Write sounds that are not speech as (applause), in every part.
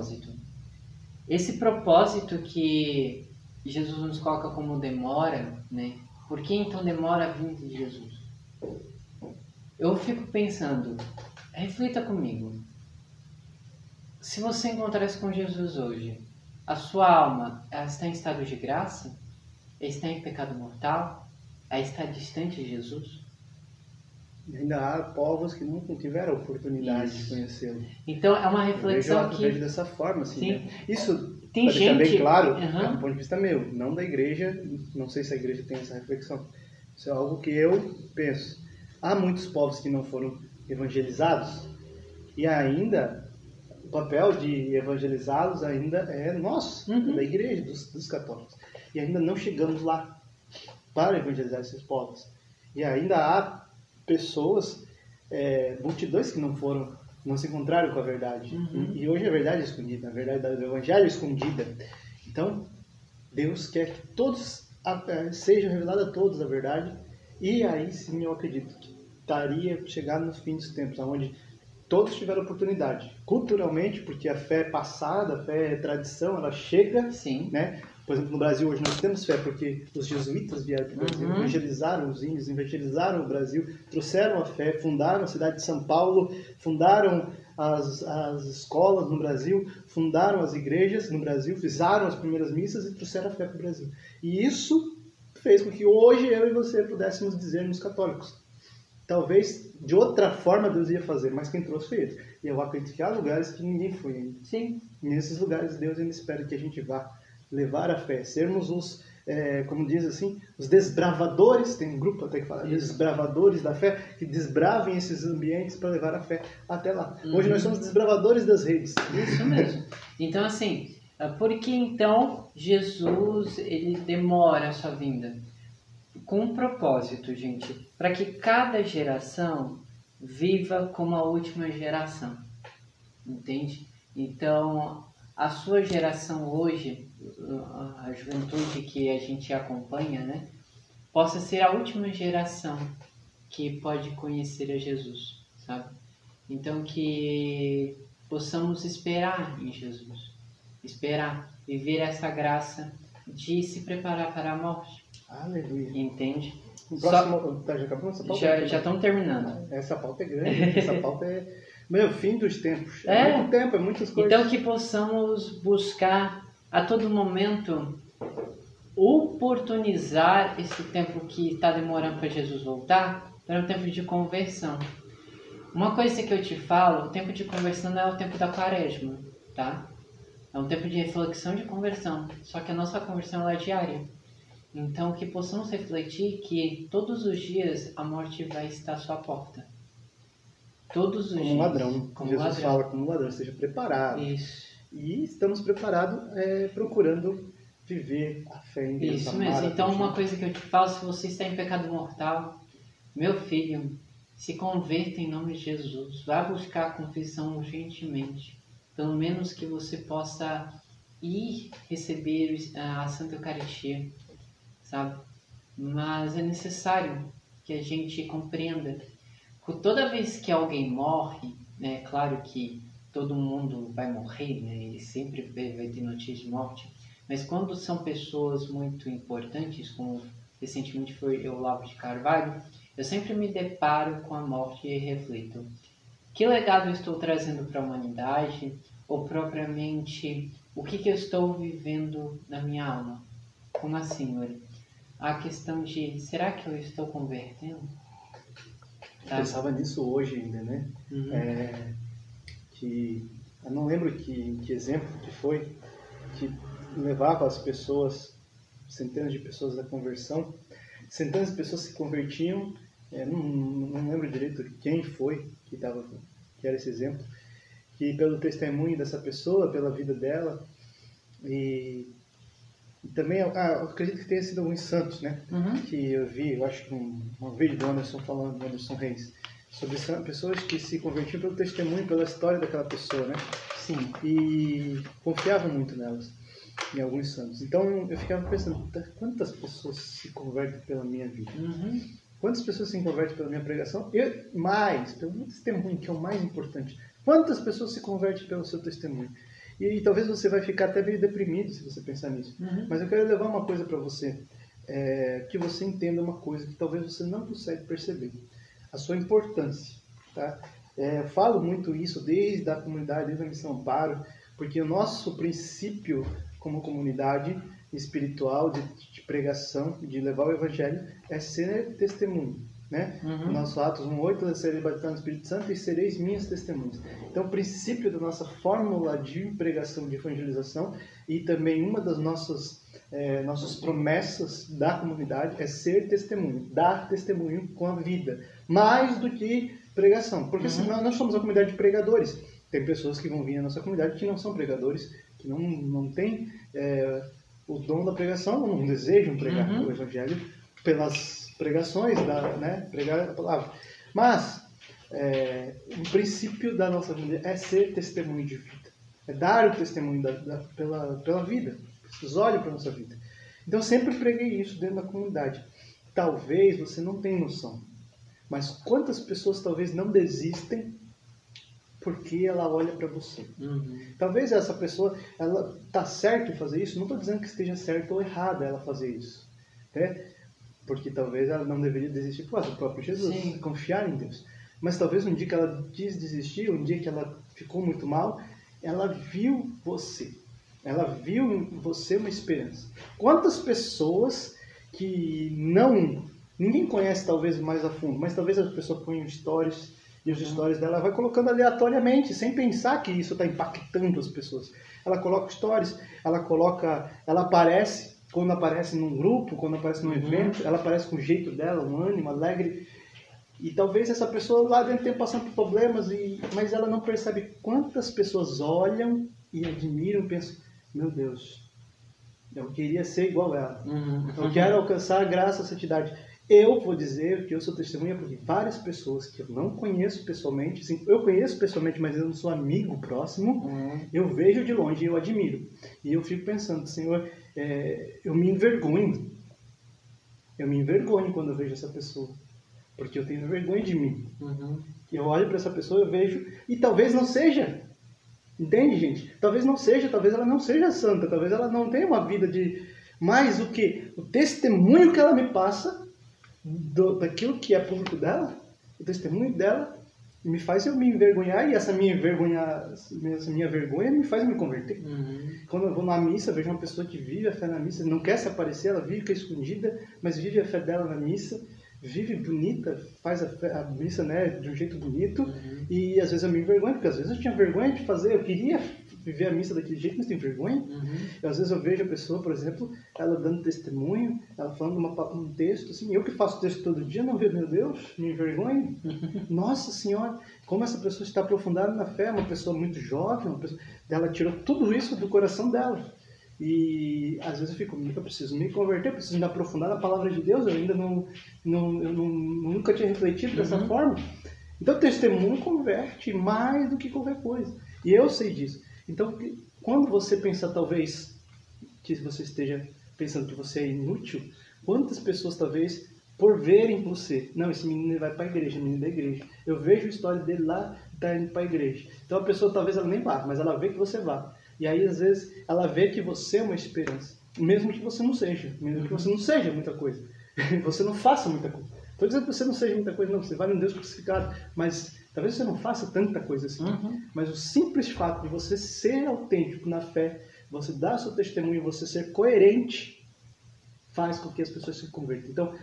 propósito. Esse propósito que Jesus nos coloca como demora, né? Por que então demora a vinda de Jesus? Eu fico pensando, reflita comigo. Se você encontrasse com Jesus hoje, a sua alma está em estado de graça? Está em pecado mortal? Ela está distante de Jesus? Ainda há povos que nunca tiveram oportunidade Isso. de conhecê-lo. Então é uma reflexão eu vejo, que... Eu vejo dessa forma, assim. Sim. Né? Isso tem pra gente... bem claro, uhum. é um ponto de vista meu, não da igreja, não sei se a igreja tem essa reflexão. Isso é algo que eu penso. Há muitos povos que não foram evangelizados e ainda o papel de evangelizá-los ainda é nosso, uhum. da igreja, dos, dos católicos. E ainda não chegamos lá para evangelizar esses povos. E ainda há pessoas, é, multidões que não foram, não se encontraram com a verdade. Uhum. E, e, hoje a verdade é escondida, a verdade do evangelho é escondida. Então, Deus quer que todos a, sejam revelados a todos a verdade. E aí sim eu acredito que estaria chegar no fim dos tempos, onde todos tiveram oportunidade. Culturalmente, porque a fé é passada, a fé é tradição, ela chega, Sim. né? Por exemplo, no Brasil hoje nós temos fé porque os jesuítas vieram para o Brasil, uhum. evangelizaram os índios, evangelizaram o Brasil, trouxeram a fé, fundaram a cidade de São Paulo, fundaram as, as escolas no Brasil, fundaram as igrejas no Brasil, fizeram as primeiras missas e trouxeram a fé para o Brasil. E isso fez com que hoje eu e você pudéssemos dizer católicos. Talvez de outra forma Deus ia fazer, mas quem trouxe foi ele. E eu acredito que há lugares que ninguém foi ainda. Sim. E nesses lugares Deus ainda espera que a gente vá levar a fé, sermos os, é, como diz assim, os desbravadores, tem um grupo até que fala, Isso. desbravadores da fé, que desbravem esses ambientes para levar a fé até lá. Uhum. Hoje nós somos desbravadores das redes. Isso mesmo. Então, assim, por que então Jesus ele demora a sua vinda? Com um propósito, gente, para que cada geração viva como a última geração. Entende? Então, a sua geração hoje, a juventude que a gente acompanha, né, possa ser a última geração que pode conhecer a Jesus, sabe? Então que possamos esperar em Jesus, esperar, viver essa graça de se preparar para a morte. Aleluia. Entende? Próximo, Só, tá, já acabou essa pauta? Já, já estamos terminando. Essa pauta é grande, essa (laughs) pauta é meu, fim dos tempos. É, é muito tempo, é muitas coisas. Então que possamos buscar a todo momento oportunizar esse tempo que está demorando para Jesus voltar para um tempo de conversão. Uma coisa que eu te falo, o tempo de conversão não é o tempo da quaresma, tá? É um tempo de reflexão de conversão, só que a nossa conversão é diária. Então que possamos refletir que todos os dias a morte vai estar à sua porta. Todos os como dias. ladrão. Como Jesus ladrão. fala como ladrão, esteja preparado. Isso. E estamos preparados, é, procurando viver a fé em Deus. Isso mesmo. Então, uma coisa que eu te falo, se você está em pecado mortal, meu filho, se converta em nome de Jesus. Vá buscar a confissão urgentemente. Pelo menos que você possa ir receber a Santa Eucaristia, sabe? Mas é necessário que a gente compreenda toda vez que alguém morre, né, claro que todo mundo vai morrer, né, e sempre vai ter notícia de morte, mas quando são pessoas muito importantes, como recentemente foi o Olavo de Carvalho, eu sempre me deparo com a morte e reflito: que legado eu estou trazendo para a humanidade, ou propriamente o que, que eu estou vivendo na minha alma? Como assim, Uri? A questão de será que eu estou convertendo? Tá. Pensava nisso hoje ainda, né? Uhum. É, que eu não lembro que, que exemplo que foi que levava as pessoas, centenas de pessoas à conversão, centenas de pessoas se convertiam, é, não, não lembro direito quem foi que tava, que era esse exemplo, que pelo testemunho dessa pessoa, pela vida dela e e também, ah, acredito que tenha sido alguns santos, né? Uhum. Que eu vi, eu acho que um, um vídeo do Anderson falando, do Anderson Reis, sobre pessoas que se convertiam pelo testemunho, pela história daquela pessoa, né? Sim. E confiavam muito nelas, em alguns santos. Então eu ficava pensando, tá, quantas pessoas se convertem pela minha vida? Uhum. Quantas pessoas se convertem pela minha pregação? E mais, pelo meu testemunho, que é o mais importante. Quantas pessoas se convertem pelo seu testemunho? E talvez você vai ficar até meio deprimido se você pensar nisso. Uhum. Mas eu quero levar uma coisa para você, é, que você entenda uma coisa que talvez você não consegue perceber, a sua importância, tá? É, falo muito isso desde a comunidade, desde a Missão Amparo, porque o nosso princípio como comunidade espiritual de, de pregação, de levar o evangelho, é ser testemunho. Né? Uhum. Nosso Atos 1.8, sereis batizados no Espírito Santo e sereis minhas testemunhas. Então, o princípio da nossa fórmula de pregação, de evangelização e também uma das nossas, é, nossas promessas da comunidade é ser testemunho, dar testemunho com a vida, mais do que pregação, porque Uhum. senão nós somos uma comunidade de pregadores. Tem pessoas que vão vir à nossa comunidade que não são pregadores, que não, não têm é, o dom da pregação, não desejam pregar Uhum. o evangelho pelas pregações, da, né, pregar a palavra. Mas é, o princípio da nossa vida é ser testemunho de vida, é dar o testemunho da, da- pela, pela vida. Pessoas olham para a nossa vida. Então eu sempre preguei isso dentro da comunidade. Talvez você não tenha noção, mas quantas pessoas talvez não desistem porque ela olha para você. Uhum. Talvez essa pessoa, ela tá certo em fazer isso. Não estou dizendo que esteja certo ou errado ela fazer isso, né? Porque talvez ela não deveria desistir por causa do próprio Jesus, Sim. confiar em Deus. Mas talvez um dia que ela quis desistir, um dia que ela ficou muito mal, ela viu você. Ela viu em você uma esperança. Quantas pessoas que não ninguém conhece talvez mais a fundo, mas talvez a pessoa põe stories e os stories dela vai colocando aleatoriamente, sem pensar que isso está impactando as pessoas. Ela coloca stories, ela coloca, ela aparece quando aparece num grupo, quando aparece num Uhum. evento, ela aparece com o jeito dela, um ânimo alegre. E talvez essa pessoa lá dentro tenha passando por problemas, e, mas ela não percebe quantas pessoas olham e admiram pensam: meu Deus, eu queria ser igual ela. Uhum. Eu quero alcançar a graça, a santidade. Eu vou dizer que eu sou testemunha porque várias pessoas que eu não conheço pessoalmente, assim, eu conheço pessoalmente, mas eu não sou amigo próximo, Uhum. eu vejo de longe e eu admiro. E eu fico pensando, Senhor, é, eu me envergonho. Eu me envergonho quando eu vejo essa pessoa. Porque eu tenho vergonha de mim. Uhum. Eu olho para essa pessoa, eu vejo, e talvez não seja. Entende, gente? Talvez não seja, talvez ela não seja santa, talvez ela não tenha uma vida de. Mas o que? O testemunho que ela me passa do, daquilo que é público dela, o testemunho dela me faz eu me envergonhar e essa minha vergonha, essa minha vergonha me faz me converter. Uhum. Quando eu vou na missa, vejo uma pessoa que vive a fé na missa, não quer se aparecer, ela é escondida, mas vive a fé dela na missa, vive bonita, faz a, a missa né, de um jeito bonito, Uhum. e às vezes eu me envergonho, porque às vezes eu tinha vergonha de fazer, eu queria viver a missa daquele jeito, mas tenho vergonha. Uhum. E às vezes eu vejo a pessoa, por exemplo, ela dando testemunho, ela falando uma, um texto, assim, eu que faço texto todo dia, não vejo, meu Deus, me envergonho. (laughs) Nossa Senhora, como essa pessoa está aprofundada na fé, uma pessoa muito jovem, uma pessoa, ela tirou tudo isso do coração dela. E às vezes eu fico, eu preciso me converter, eu preciso me aprofundar na palavra de Deus, eu ainda não, não, eu não nunca tinha refletido dessa Uhum. forma. Então, testemunho converte mais do que qualquer coisa. E eu sei disso. Então, quando você pensa, talvez, que você esteja pensando que você é inútil, quantas pessoas, talvez, por verem você, não, esse menino vai para a igreja, menino da igreja. Eu vejo a história dele lá, tá indo para a igreja. Então, a pessoa, talvez, ela nem vá, mas ela vê que você vá. E aí, às vezes, ela vê que você é uma esperança. Mesmo que você não seja. Mesmo que você não seja muita coisa. (laughs) você não faça muita coisa. Estou dizendo que você não seja muita coisa, não. Você vale um Deus crucificado. Mas talvez você não faça tanta coisa assim. Uhum. Mas o simples fato de você ser autêntico na fé, você dar seu testemunho, você ser coerente, faz com que as pessoas se convertam. Então,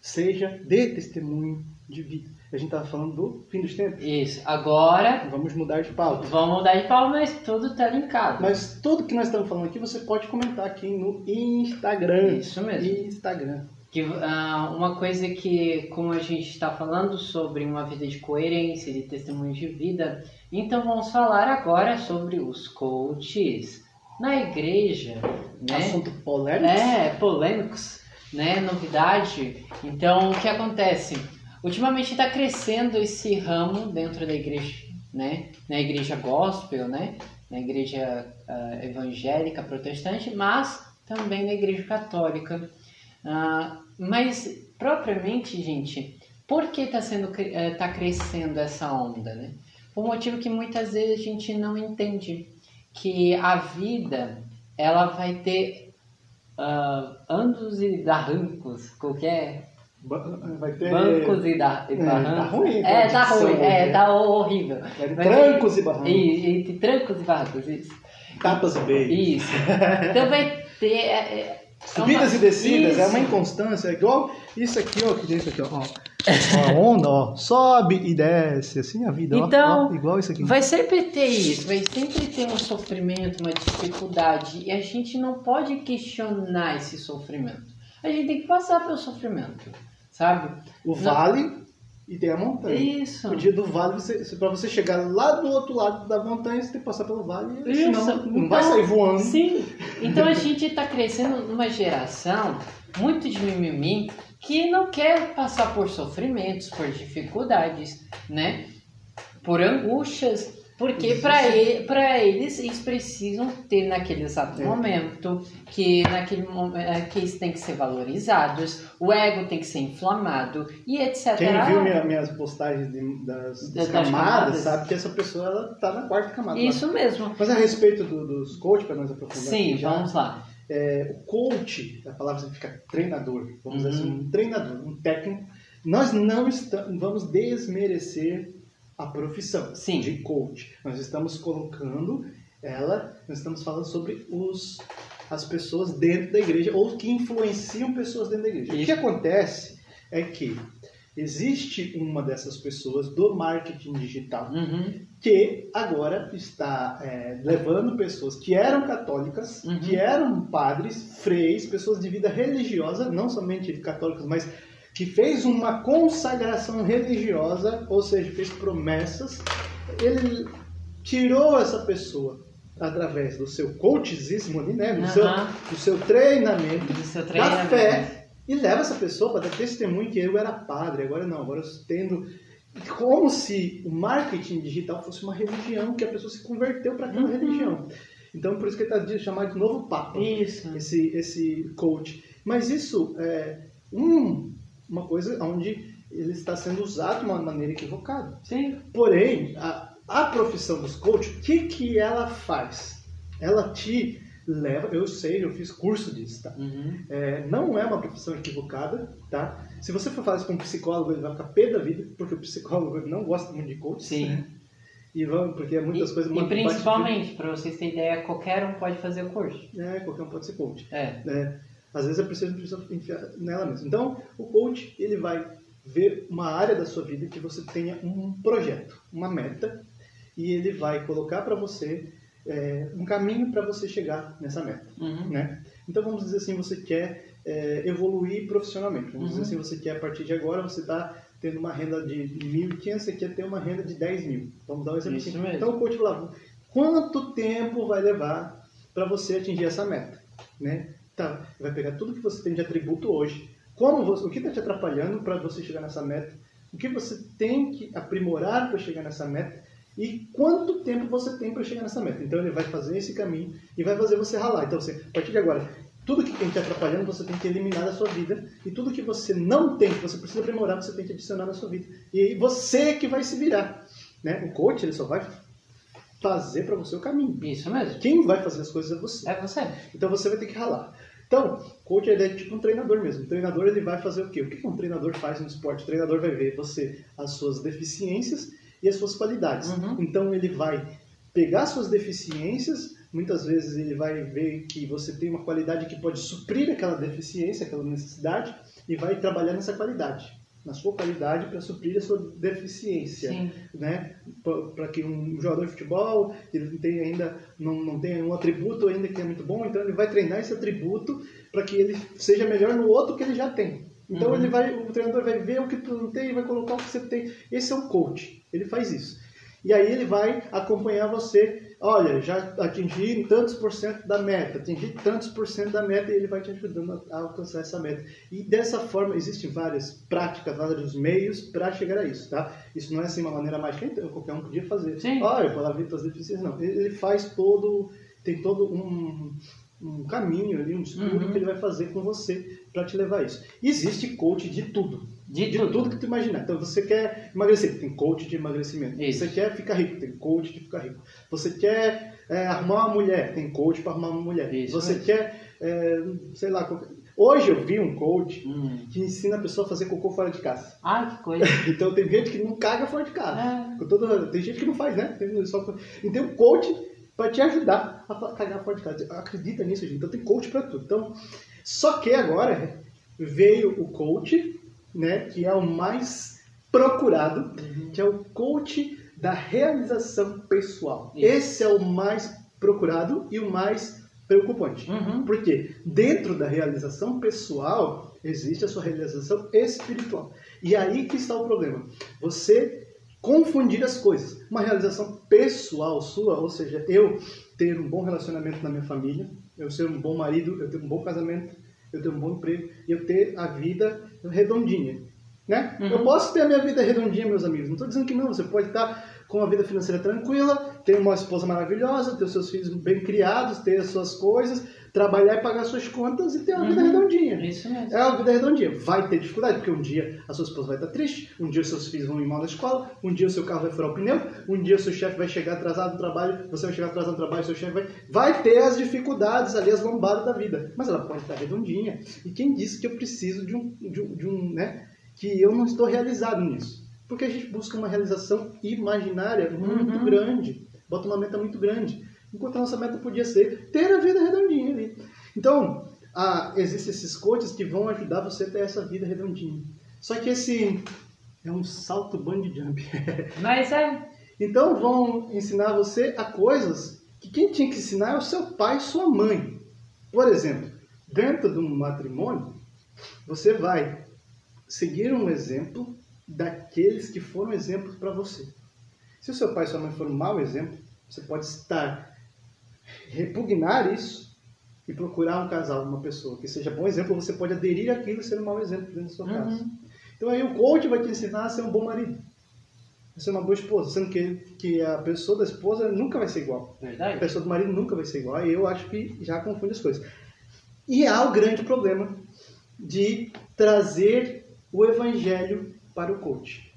seja dê testemunho de vida. A gente estava falando do fim dos tempos. Isso. Agora, Vamos mudar de pauta. vamos mudar de pau, mas tudo tá linkado. Mas tudo que nós estamos falando aqui, você pode comentar aqui no Instagram. Isso mesmo. Instagram. Que, ah, uma coisa que, como a gente está falando sobre uma vida de coerência, de testemunho de vida, então vamos falar agora sobre os coaches na igreja, né? Assunto polêmico. É, polêmicos, né? Novidade. Então, o que acontece? Ultimamente está crescendo esse ramo dentro da igreja, né? Na igreja gospel, né? Na igreja ah, evangélica protestante, mas também na igreja católica. Ah, mas, propriamente, gente, por que está sendo eh, tá crescendo essa onda, né? Por um motivo que muitas vezes a gente não entende. que a vida ela vai ter uh, andos e barrancos, qualquer Vai ter. bancos e, da, e É, barrancos. tá ruim, É, tá ruim, hoje, é, né? tá horrível. Vai ter Vai trancos ter- e barrancos. E, entre trancos e barrancos, isso. Tapas e beijos. Isso. (laughs) Então vai ter. é, é, Subidas uma- e descidas, é Isso. uma inconstância, é igual isso aqui, ó, que dentro aqui, ó. ó. Ó, A onda, ó, sobe e desce, assim a vida, ó, Então, ó, igual isso aqui. Vai sempre ter isso, vai sempre ter um sofrimento, uma dificuldade, e a gente não pode questionar esse sofrimento. A gente tem que passar pelo sofrimento, sabe? O vale e tem a montanha. Isso. O dia do vale, você, para você chegar lá do outro lado da montanha, você tem que passar pelo vale, Isso. senão não Então, vai sair voando. Sim. (laughs) Então a gente está crescendo numa geração muito de mimimi que não quer passar por sofrimentos, por dificuldades, né? Por angústias. Porque para ele, pra eles, eles precisam ter naquele exato É. momento, que naquele momento que eles têm que ser valorizados, o ego tem que ser inflamado e etc. Quem viu minha- minhas postagens de- das, das Das camadas, camadas. sabe que essa pessoa ela tá na quarta camada. Isso mesmo. Mas a respeito do- dos coach, para nós aprofundar Sim, já, vamos lá. é, o coach, a palavra significa treinador, vamos dizer assim, Uhum. um treinador, um técnico. Nós não estamos, vamos desmerecer a profissão Sim. de coach. Nós estamos colocando ela, nós estamos falando sobre os, as pessoas dentro da igreja ou que influenciam pessoas dentro da igreja. O Isso. que acontece é que existe uma dessas pessoas do marketing digital Uhum. que agora está é, levando pessoas que eram católicas, Uhum. que eram padres, freis, pessoas de vida religiosa, não somente católicas, mas que fez uma consagração religiosa, ou seja, fez promessas. Ele tirou essa pessoa através do seu coachzismo ali, né, do, seu, Aham. do seu treinamento, Do seu da treinamento. fé e leva essa pessoa para dar testemunho que eu era padre, agora não, agora eu tendo. Como se o marketing digital fosse uma religião, que a pessoa se converteu para aquela Uhum. religião. Então, por isso que ele está chamado de novo Papa, Isso. esse, esse coach. Mas isso é um, uma coisa onde ele está sendo usado de uma maneira equivocada. Sim. Porém, a, a profissão dos coaches, o que, que ela faz? Ela te leva, eu sei, eu fiz curso disso, tá? Uhum. É, não é uma profissão equivocada, tá? Se você for falar isso com um psicólogo, ele vai ficar pé da vida, porque o psicólogo não gosta muito de coach. Sim. E vamos, porque é muitas e, coisas e principalmente, para vocês terem ideia, qualquer um pode fazer o curso. É, qualquer um pode ser coach. É. né? Às vezes pessoa precisa enfiar nela mesma. Então, o coach, ele vai ver uma área da sua vida que você tenha um projeto, uma meta, e ele vai colocar para você é, um caminho para você chegar nessa meta. Uhum. né? Então vamos dizer assim, você quer é, evoluir profissionalmente. Vamos Uhum. dizer assim, você quer a partir de agora você está tendo uma renda de 1.500, você quer ter uma renda de 10 mil. Vamos dar um exemplo Isso assim. mesmo. Então o coach fala, quanto tempo vai levar para você atingir essa meta? Né? Tá, vai pegar tudo que você tem de atributo hoje, como você, o que está te atrapalhando para você chegar nessa meta, o que você tem que aprimorar para chegar nessa meta e quanto tempo você tem para chegar nessa meta. Então ele vai fazer esse caminho e vai fazer você ralar. Então você, a partir de agora, tudo que tem te atrapalhando você tem que eliminar da sua vida e tudo que você não tem, que você precisa aprimorar, você tem que adicionar na sua vida. E aí você que vai se virar. Né? O coach ele só vai fazer para você o caminho. Isso mesmo. Quem vai fazer as coisas é você. É você. Então você vai ter que ralar. Então, coach é tipo um treinador mesmo. O treinador ele vai fazer o quê? O que um treinador faz no esporte? O treinador vai ver você, as suas deficiências e as suas qualidades. Uhum. Então ele vai pegar suas deficiências, muitas vezes ele vai ver que você tem uma qualidade que pode suprir aquela deficiência, aquela necessidade, e vai trabalhar nessa qualidade, na sua qualidade para suprir a sua deficiência Sim. né? Para que um jogador de futebol ele não tem ainda não, não tem um atributo ainda que é muito bom, então ele vai treinar esse atributo para que ele seja melhor no outro que ele já tem. Então Uhum. ele vai, o treinador vai ver o que tu não tem e vai colocar o que você tem. Esse é o coach. Ele faz isso. E aí ele vai acompanhar você. Olha, já atingi tantos por cento da meta, atingi tantos por cento da meta e ele vai te ajudando a alcançar essa meta. E dessa forma, existem várias práticas, vários meios para chegar a isso, tá? Isso não é assim uma maneira mágica, então qualquer um podia fazer. Sim. Olha, eu vou lá ver tuas deficiências. Não, ele ele faz todo, tem todo um, um caminho ali, um estudo Uhum. que ele vai fazer com você para te levar a isso. Existe coach de tudo. De, De tudo. tudo que tu imaginar. Então você quer emagrecer, tem coach de emagrecimento. Isso. Você quer ficar rico, tem coach de ficar rico. Você quer é, arrumar uma mulher, tem coach para arrumar uma mulher. Isso você mesmo. quer, é, sei lá, qualquer- hoje eu vi um coach Hum. que ensina a pessoa a fazer cocô fora de casa. Ai, que coisa. (laughs) Então tem gente que não caga fora de casa. É. Toda- tem gente que não faz, né? Tem só, e tem um coach para te ajudar a cagar fora de casa. Acredita nisso, gente. Então tem coach para tudo. Então, só que agora veio o coach, né? Que é o mais procurado, que é o coach da realização pessoal. Isso. Esse é o mais procurado e o mais preocupante. Uhum. Porque dentro da realização pessoal existe a sua realização espiritual. E aí que está o problema. Você confundir as coisas. Uma realização pessoal sua, ou seja, eu ter um bom relacionamento na minha família, eu ser um bom marido, eu ter um bom casamento, eu ter um bom emprego e eu ter a vida redondinha. Né? Uhum. Eu posso ter a minha vida redondinha, meus amigos. Não estou dizendo que não. Você pode estar com uma vida financeira tranquila, ter uma esposa maravilhosa, ter os seus filhos bem criados, ter as suas coisas, trabalhar e pagar suas contas e ter uma vida Uhum. redondinha. Isso mesmo. É uma vida redondinha. Vai ter dificuldade, porque um dia a sua esposa vai estar triste, um dia os seus filhos vão ir mal na escola, um dia o seu carro vai furar o pneu, um dia o seu chefe vai chegar atrasado no trabalho, você vai chegar atrasado no trabalho, seu chefe vai. Vai ter as dificuldades ali, as lombadas da vida. Mas ela pode estar redondinha. E quem disse que eu preciso de um. De um, de um né? Que eu não estou realizado nisso. Porque a gente busca uma realização imaginária muito Uhum. grande. Bota uma meta muito grande. Enquanto a nossa meta podia ser ter a vida redondinha ali. Então, ah, existem esses coaches que vão ajudar você a ter essa vida redondinha. Só que esse é um salto bungee jump. (laughs) Mas é. então vão ensinar você a coisas que quem tinha que ensinar é o seu pai e sua mãe. Por exemplo, dentro de um matrimônio, você vai seguir um exemplo daqueles que foram exemplos para você. Se o seu pai e sua mãe foram um mau exemplo, você pode estar repugnar isso e procurar um casal, uma pessoa que seja bom exemplo, você pode aderir àquilo e ser um mau exemplo dentro da sua casa. Uhum. Então aí o coach vai te ensinar a ser um bom marido, a ser uma boa esposa, sendo que, que a pessoa da esposa nunca vai ser igual. A Verdade? pessoa do marido nunca vai ser igual. E eu acho que já confunde as coisas. E há o grande problema de trazer o evangelho para o coach.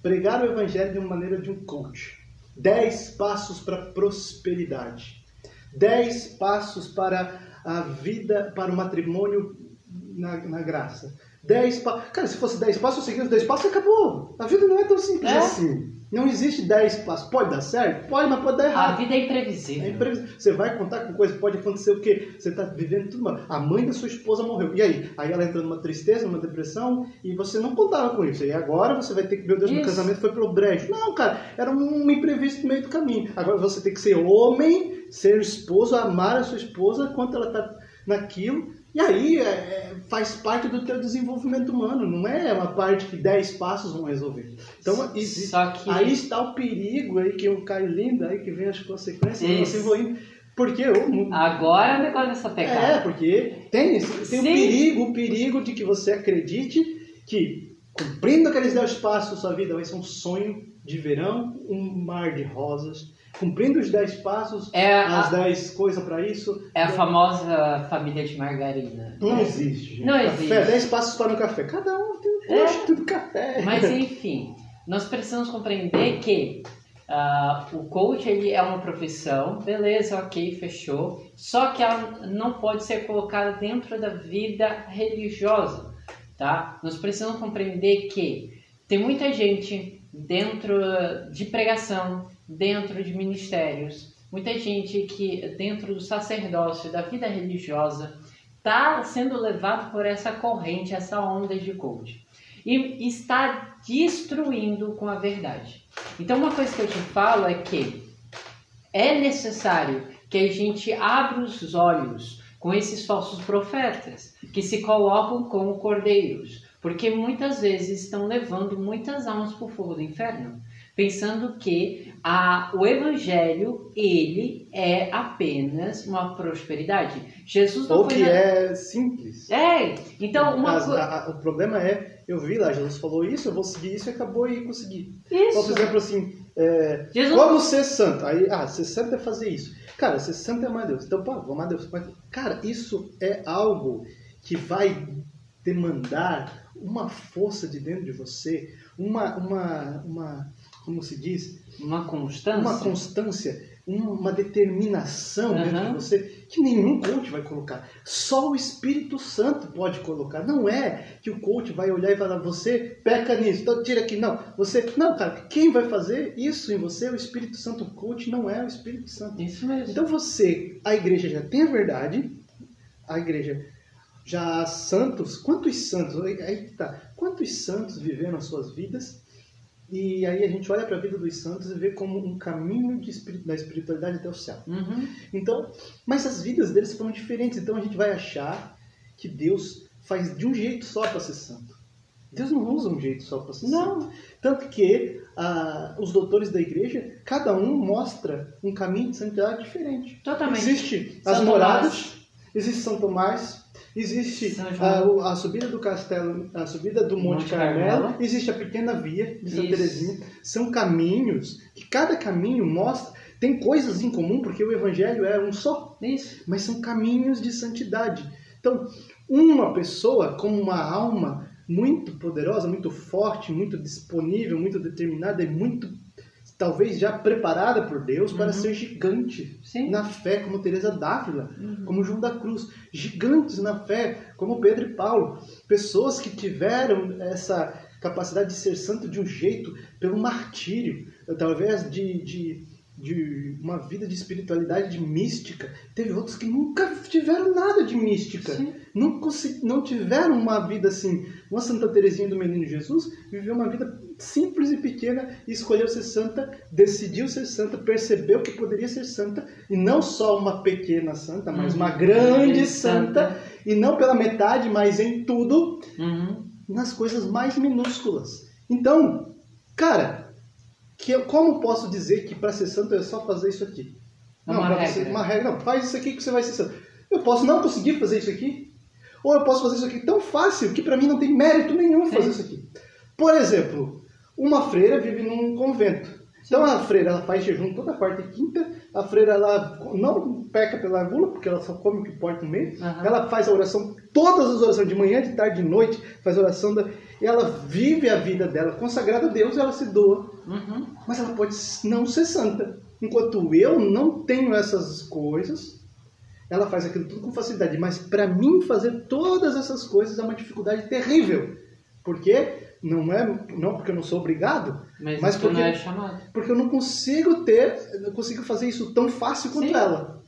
Pregar o evangelho de uma maneira de um coach. Dez passos para prosperidade. Dez passos para a vida, para o matrimônio na, na graça. Dez passos. Cara, se fosse dez passos, eu seguir os dez passos, acabou. A vida não é tão simples É? assim. Não existe dez passos. Pode dar certo? Pode, mas pode dar A errado. vida é É imprevisível. imprevisível. Você vai contar com coisa, pode acontecer o quê? Você está vivendo tudo mal. A mãe da sua esposa morreu. E aí? Aí ela entra numa tristeza, numa depressão, e você não contava com isso. E agora você vai ter que, meu Deus, meu Isso. casamento foi pelo brejo. Não, cara, era um imprevisto no meio do caminho. Agora você tem que ser homem, ser esposo, amar a sua esposa enquanto ela está naquilo. E aí é, é, faz parte do teu desenvolvimento humano, não é uma parte que 10 passos vão resolver. Então existe. Que. Aí está o perigo aí que eu caio lindo, aí que vem as consequências, eu Isso. vou indo. Porque o Agora é o negócio dessa é, pegada. porque tem, tem o Sim. perigo, o perigo de que você acredite que cumprindo aqueles 10 passos, sua vida vai ser um sonho de verão, um mar de rosas. Cumprindo os 10 passos, É as a, 10 coisas para isso. é a famosa família de margarina. Não existe. gente. Não café, existe. 10 passos para um café. Cada um tem um É. gosto do café. Mas (laughs) enfim, nós precisamos compreender que ah, o coach ele é uma profissão, beleza, ok, fechou. Só que ela não pode ser colocada dentro da vida religiosa, tá? Nós precisamos compreender que tem muita gente dentro de pregação, dentro de ministérios, muita gente que dentro do sacerdócio, da vida religiosa, está sendo levado por essa corrente, essa onda de coach e está destruindo com a verdade. Então, uma coisa que eu te falo é que é necessário que a gente abra os olhos com esses falsos profetas que se colocam como cordeiros, porque muitas vezes estão levando muitas almas para o fogo do inferno, pensando que a, o evangelho ele é apenas uma prosperidade. Jesus não Ou foi que na- é simples. É, então uma As- coisa. a- a- o problema é, eu vi lá, Jesus falou isso, eu vou seguir isso e acabou e consegui. Isso. Então, por exemplo, assim, é, Jesus como ser santo? Aí, ah, ser santo é fazer isso. Cara, ser santo é amar Deus. Então, pô, vou amar Deus. Mas, cara, isso é algo que vai demandar uma força de dentro de você, uma, uma, uma como se diz? Uma constância. Uma constância, uma determinação Uhum. dentro de você que nenhum coach vai colocar. Só o Espírito Santo pode colocar. Não é que o coach vai olhar e falar, você peca nisso, então tira aqui. Não, você. Não, cara, quem vai fazer isso em você é o Espírito Santo. O coach não é o Espírito Santo. Isso mesmo. Então você, a igreja já tem a verdade, a igreja já há santos, quantos santos, aí que tá, quantos santos viveram as suas vidas, e aí a gente olha para a vida dos santos e vê como um caminho da espiritualidade até o céu. Uhum. Então, mas as vidas deles foram diferentes, então a gente vai achar que Deus faz de um jeito só para ser santo. Deus não usa um jeito só para ser santo. Não. Tanto que ah, os doutores da igreja, cada um mostra um caminho de santidade diferente. Totalmente. Existe as São moradas, existe São Tomás, existe a, a subida do castelo, a subida do Monte, Monte Carmelo, Carmelo. existe a pequena via de Santa. Teresinha. São caminhos que cada caminho mostra, tem coisas em comum, porque o evangelho é um só, Isso. mas são caminhos de santidade. Então, uma pessoa com uma alma muito poderosa, muito forte, muito disponível, muito determinada e muito talvez já preparada por Deus para Uhum. ser gigante Sim. na fé, como Teresa d'Ávila, Uhum. como João da Cruz, gigantes na fé, como Pedro e Paulo, pessoas que tiveram essa capacidade de ser santo de um jeito pelo martírio, através de, de, de uma vida de espiritualidade, de mística. Teve outros que nunca tiveram nada de mística, Sim. não, não tiveram uma vida assim. Uma Santa Teresinha do Menino Jesus viveu uma vida simples e pequena e escolheu ser santa, decidiu ser santa, percebeu que poderia ser santa e não só uma pequena santa, mas Uhum. uma grande santa, e não pela metade, mas em tudo, Uhum. nas coisas mais minúsculas. Então, cara, que como posso dizer que para ser santo é só fazer isso aqui? É uma pra regra. Você, uma regra. Não, faz isso aqui que você vai ser santo. Eu posso não conseguir fazer isso aqui, ou eu posso fazer isso aqui tão fácil que para mim não tem mérito nenhum fazer Sim. isso aqui. Por exemplo, uma freira vive num convento. Então a freira ela faz jejum toda quarta e quinta. A freira ela não peca pela gula, porque ela só come o que pode comer. Aham. Ela faz a oração, todas as orações, de manhã, de tarde, de noite, faz oração. Da, e ela vive a vida dela consagrada a Deus, ela se doa. Uhum. Mas ela pode não ser santa. Enquanto eu não tenho essas coisas, ela faz aquilo tudo com facilidade. Mas para mim fazer todas essas coisas é uma dificuldade terrível. Porque não é não porque eu não sou obrigado, Mas, Mas porque- não é chamado. porque eu não consigo ter, não consigo fazer isso tão fácil quanto Sim. ela.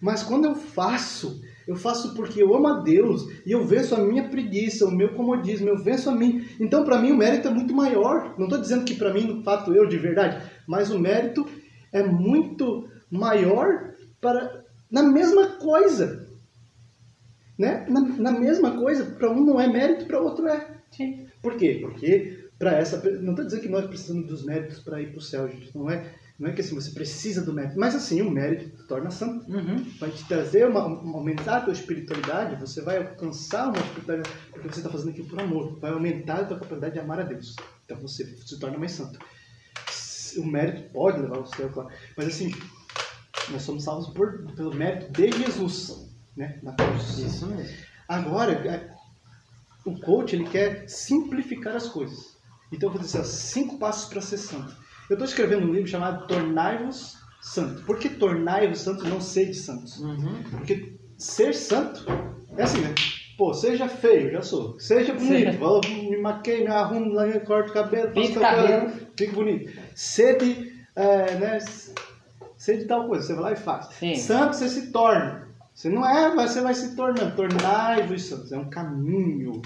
Mas quando eu faço, eu faço porque eu amo a Deus e eu venço a minha preguiça, o meu comodismo, eu venço a mim. Então, para mim, o mérito é muito maior. Não estou dizendo que para mim, no fato eu de verdade, mas o mérito é muito maior para na mesma coisa. Né? Na, na mesma coisa, para um não é mérito, para outro é. Sim. Por quê? Porque para essa não estou dizendo que nós precisamos dos méritos para ir para o céu, gente. Não é, não é que assim você precisa do mérito, mas assim o mérito te torna santo. Uhum. Vai te trazer uma, aumentar a tua espiritualidade. Você vai alcançar uma espiritualidade porque você está fazendo aquilo por amor. Vai aumentar a tua capacidade de amar a Deus. Então você se torna mais santo. O mérito pode levar ao céu, claro. Mas assim, nós somos salvos por, pelo mérito de Jesus, né? Na cruz. Isso mesmo. Agora, é, o coach ele quer simplificar as coisas. Então eu vou dizer ó, cinco passos para ser santo. Eu estou escrevendo um livro chamado Tornai-vos Santo. Por que tornai-vos santos e não sede santos? Uhum. Porque ser santo é assim, né? Pô, seja feio, já sou. Seja bonito, vou, me maquei, me arrumo, corto o cabelo, faço cabelo. fico bonito. Sede, é, né? Sede tal coisa, você vai lá e faz. Sim. Santo você se torna. Você não é, você vai se tornando. Tornai-vos santos. É um caminho.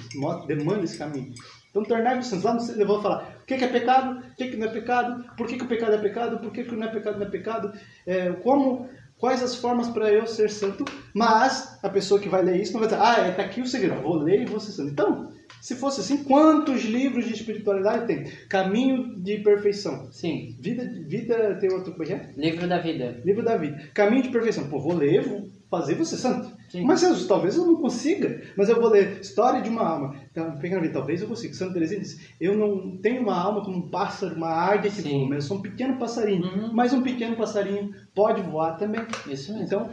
Demanda esse caminho. Então, tornai-vos santos. Lá no- eu vou falar o que é pecado, o que não é pecado, por que, o pecado é pecado, por que, não é pecado não é pecado, é, como, quais as formas para eu ser santo. Mas a pessoa que vai ler isso não vai dizer, ah, é, aqui o segredo. Vou ler e vou ser santo. Então, se fosse assim, quantos livros de espiritualidade tem? Caminho de perfeição. Sim. Vida, vida tem outro, como é é? Livro da vida. Livro da vida. Caminho de perfeição. Pô, vou ler, vou fazer você santo. Sim. Mas eu- talvez eu não consiga. Mas eu vou ler História de uma Alma. Então, pequena talvez eu consiga. Santa Teresinha diz, eu não tenho uma alma como um pássaro, uma águia que voa, mas eu sou um pequeno passarinho. Uhum. Mas um pequeno passarinho pode voar também. Isso mesmo. Então,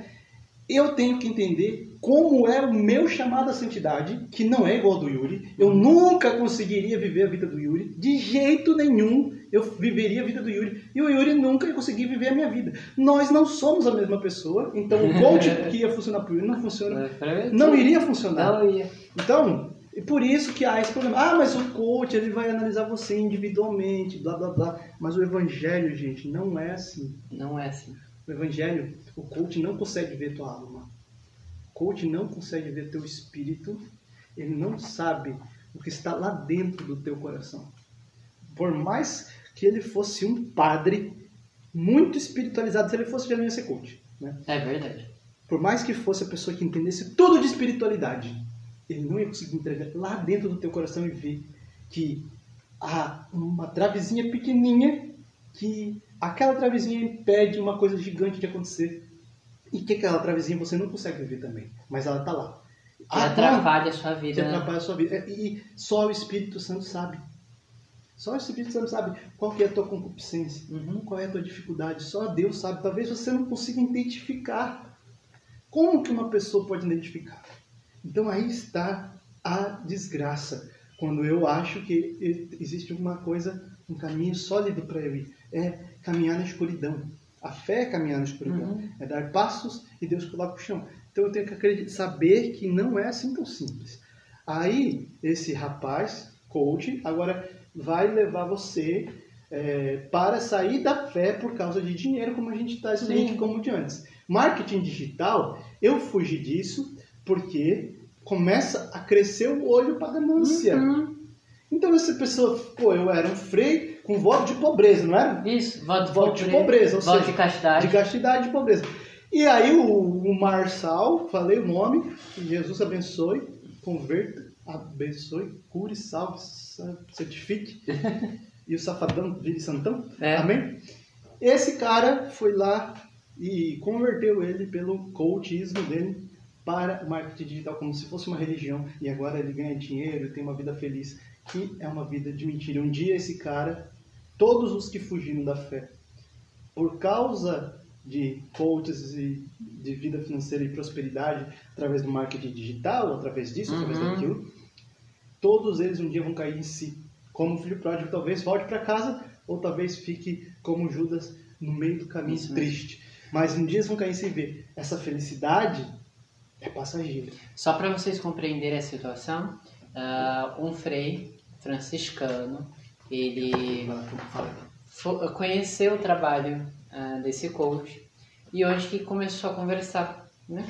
eu tenho que entender como é o meu chamado à santidade, que não é igual ao do Yuri. Eu nunca conseguiria viver a vida do Yuri, de jeito nenhum eu viveria a vida do Yuri. E o Yuri nunca ia conseguir viver a minha vida. Nós não somos a mesma pessoa, então o coach (laughs) que ia funcionar para o Yuri não funciona. Não iria funcionar. Não ia. Então, e por isso que há esse problema. Ah, mas o coach ele vai analisar você individualmente, blá blá blá. Mas o evangelho, gente, não é assim. Não é assim. O evangelho, o coach não consegue ver tua alma. O coach não consegue ver teu espírito. Ele não sabe o que está lá dentro do teu coração. Por mais que ele fosse um padre muito espiritualizado, se ele fosse, já não ia ser coach. Né? É verdade. Por mais que fosse a pessoa que entendesse tudo de espiritualidade, ele não ia conseguir entregar lá dentro do teu coração e ver que há uma travezinha pequenininha que aquela travezinha impede uma coisa gigante de acontecer e que aquela travezinha você não consegue ver também, mas ela está lá. Que atrapalha a sua vida. Que né? atrapalha a sua vida. E só o Espírito Santo sabe. Só o Espírito Santo sabe qual é a tua concupiscência, Uhum. qual é a tua dificuldade. Só Deus sabe. Talvez você não consiga identificar. Como que uma pessoa pode identificar? Então aí está a desgraça. Quando eu acho que existe uma coisa, um caminho sólido para eu ir. É caminhar na escuridão. A fé é caminhar na escuridão. Uhum. É dar passos e Deus coloca o chão. Então eu tenho que acreditar, saber que não é assim tão simples. Aí esse rapaz, coach, agora vai levar você é, para sair da fé por causa de dinheiro, como a gente está Sim. como de antes. Marketing digital, eu fugi disso porque começa a crescer o olho para ganância. Uhum. Então essa pessoa, pô, eu era um frei com voto de pobreza, não era? Isso, voto de Voto de pobreza, pobreza, ou voto seja, de castidade. De castidade e pobreza. E aí o, o Marçal, falei o nome, que Jesus abençoe, converta, abençoe, cure, salve, sa- certifique. (laughs) e o safadão vire santão. É. Amém? Esse cara foi lá e converteu ele pelo coachismo dele para o marketing digital como se fosse uma religião e agora ele ganha dinheiro, tem uma vida feliz, que é uma vida de mentira. Um dia esse cara, todos os que fugiram da fé, por causa de coaches e de vida financeira e prosperidade através do marketing digital, através disso, através Uhum. daquilo, todos eles um dia vão cair em si. Como o filho pródigo, talvez volte para casa ou talvez fique como Judas no meio do caminho Isso mesmo. triste. Mas um dia eles vão cair em si e ver essa felicidade é passageira. Só para vocês compreenderem a situação, ah, um frei franciscano, ele conheceu o trabalho ah, desse coach e hoje que começou a conversar, né?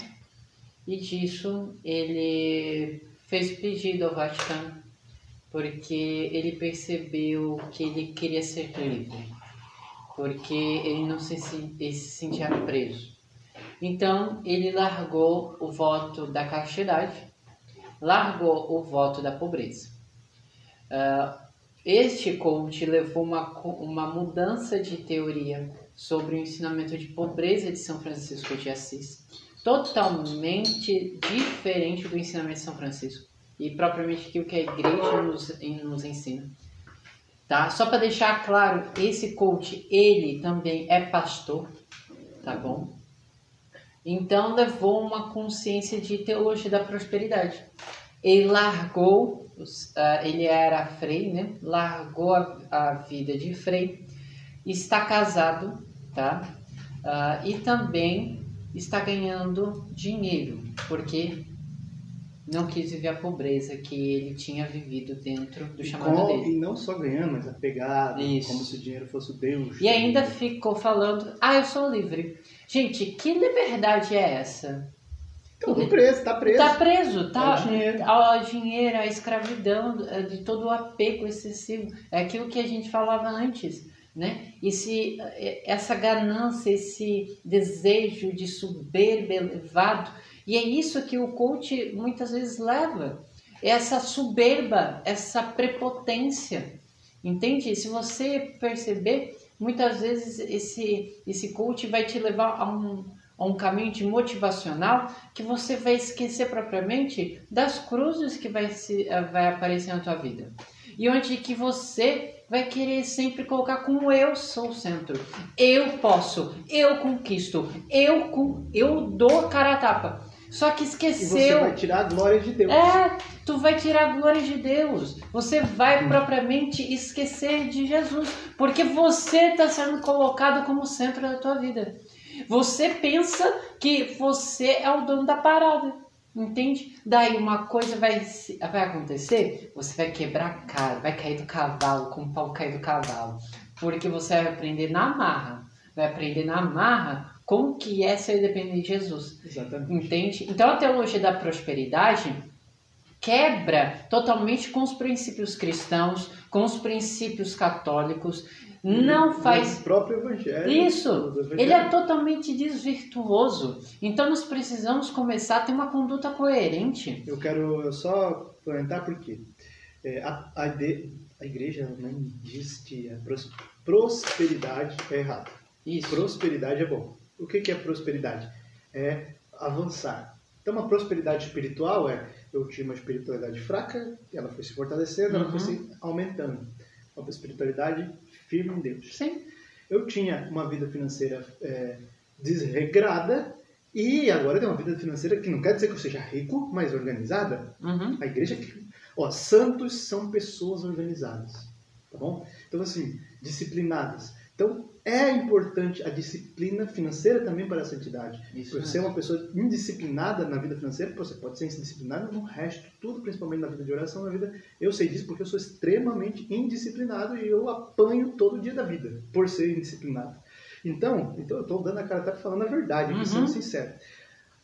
E disso ele fez pedido ao Vaticano porque ele percebeu que ele queria ser livre, porque ele não se, ele se sentia preso. Então ele largou o voto da castidade, largou o voto da pobreza. Ah, este coach levou uma, uma mudança de teoria sobre o ensinamento de pobreza de São Francisco de Assis, totalmente diferente do ensinamento de São Francisco e propriamente aquilo que a igreja nos, nos ensina. Tá? Só para deixar claro, esse coach, ele também é pastor, tá bom? Então levou uma consciência de teologia da prosperidade. Ele largou, ah, ele era frei, né? Largou a, a vida de frei, está casado, tá? Ah, e também está ganhando dinheiro, porque não quis viver a pobreza que ele tinha vivido dentro do E, chamado com- dele. e não só ganhando, mas apegado, Isso. como se o dinheiro fosse o Deus. E ainda ficou falando, ah, eu sou livre. Gente, que liberdade é essa? Então, preso, tá preso. Tá preso, tá? Ao dinheiro. Ao dinheiro, à escravidão, eh, de todo o apego excessivo. É aquilo que a gente falava antes, né? Esse, eh, essa ganância, esse desejo de soberba elevado. E é isso que o coach muitas vezes leva. Essa soberba, essa prepotência. Entende? Se você perceber, muitas vezes esse, esse coach vai te levar a um, a um caminho de motivacional que você vai esquecer propriamente das cruzes que vai, se, eh, vai aparecer na tua vida. E onde que você vai querer sempre colocar como eu sou o centro. Eu posso, eu conquisto, eu, com, eu dou cara a tapa. Só que esqueceu. E você vai tirar a glória de Deus. É, tu vai tirar a glória de Deus. Você vai hum. propriamente esquecer de Jesus. Porque você está sendo colocado como centro da tua vida. Você pensa que você é o dono da parada. Entende? Daí uma coisa vai, vai acontecer, você vai quebrar a cara, vai cair do cavalo, como o pau cair do cavalo. Porque você vai aprender na marra. Vai aprender na marra como que é ser dependente de Jesus. Exatamente. Entende? Então a teologia da prosperidade quebra totalmente com os princípios cristãos, com os princípios católicos, não faz o próprio evangelho. Isso. Ele é totalmente desvirtuoso. Então nós precisamos começar a ter uma conduta coerente. Eu quero só comentar porque é, a, a, a igreja não diz que a prosperidade é errado. Isso. Prosperidade é bom. O que é prosperidade? É avançar. Então, uma prosperidade espiritual é eu tinha uma espiritualidade fraca, ela foi se fortalecendo, uhum. ela foi se aumentando. Uma espiritualidade firme em Deus. Sim. Eu tinha uma vida financeira é, desregrada e agora tenho uma vida financeira que não quer dizer que eu seja rico, mas organizada. Uhum. A igreja, ó, santos são pessoas organizadas, tá bom? Então assim, disciplinadas. Então, é importante a disciplina financeira também para a santidade. Isso Por ser uma pessoa indisciplinada na vida financeira, você pode ser indisciplinado no resto, tudo, principalmente na vida de oração, na vida. Eu sei disso porque eu sou extremamente indisciplinado e eu apanho todo dia da vida por ser indisciplinado. Então, então eu estou dando a cara, tá falando a verdade, uhum. sendo sincero.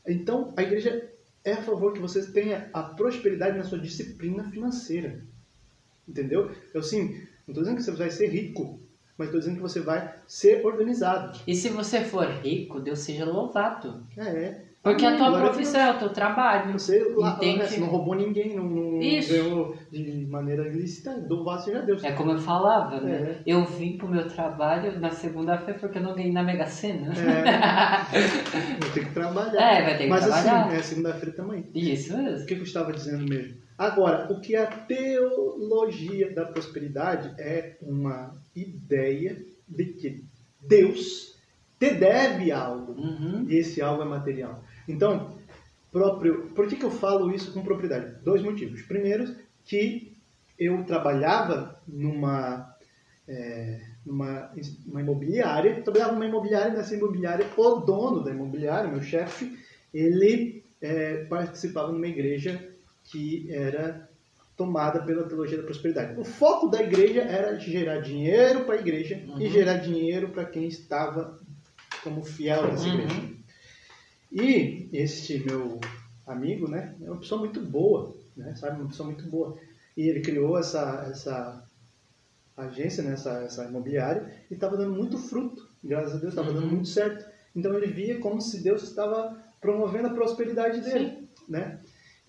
Então, a igreja é a favor que você tenha a prosperidade na sua disciplina financeira. Entendeu? Eu sim, não estou dizendo que você vai ser rico, mas estou dizendo que você vai ser organizado. E se você for rico, Deus seja louvado. É. Porque a tua profissão é o teu trabalho. Você, lá, né, você não roubou ninguém, não, não ganhou de maneira ilícita, louvado seja Deus. É como eu falava, né? É. Eu vim pro meu trabalho na segunda-feira porque eu não ganhei na Mega Sena. É. (laughs) Vou ter que trabalhar. É, vai ter que Mas, assim, trabalhar. Mas assim, é segunda-feira também. Isso mesmo. O que eu estava dizendo mesmo? Agora, o que é a teologia da prosperidade é uma ideia de que Deus te deve algo uhum. e esse algo é material. Então, próprio, por que, que eu falo isso com propriedade? Dois motivos. Primeiro, que eu trabalhava numa, é, numa uma imobiliária, trabalhava numa imobiliária, nessa imobiliária, o dono da imobiliária, meu chefe, ele é, participava numa igreja que era tomada pela teologia da prosperidade. O foco da igreja era gerar dinheiro para a igreja uhum. e gerar dinheiro para quem estava como fiel nessa uhum. igreja. E este meu amigo, né, é uma pessoa muito boa, né, sabe, uma pessoa muito boa. E ele criou essa, essa agência, né, essa, essa imobiliária, e estava dando muito fruto, graças a Deus, estava uhum. dando muito certo. Então ele via como se Deus estava promovendo a prosperidade dele, Sim. né?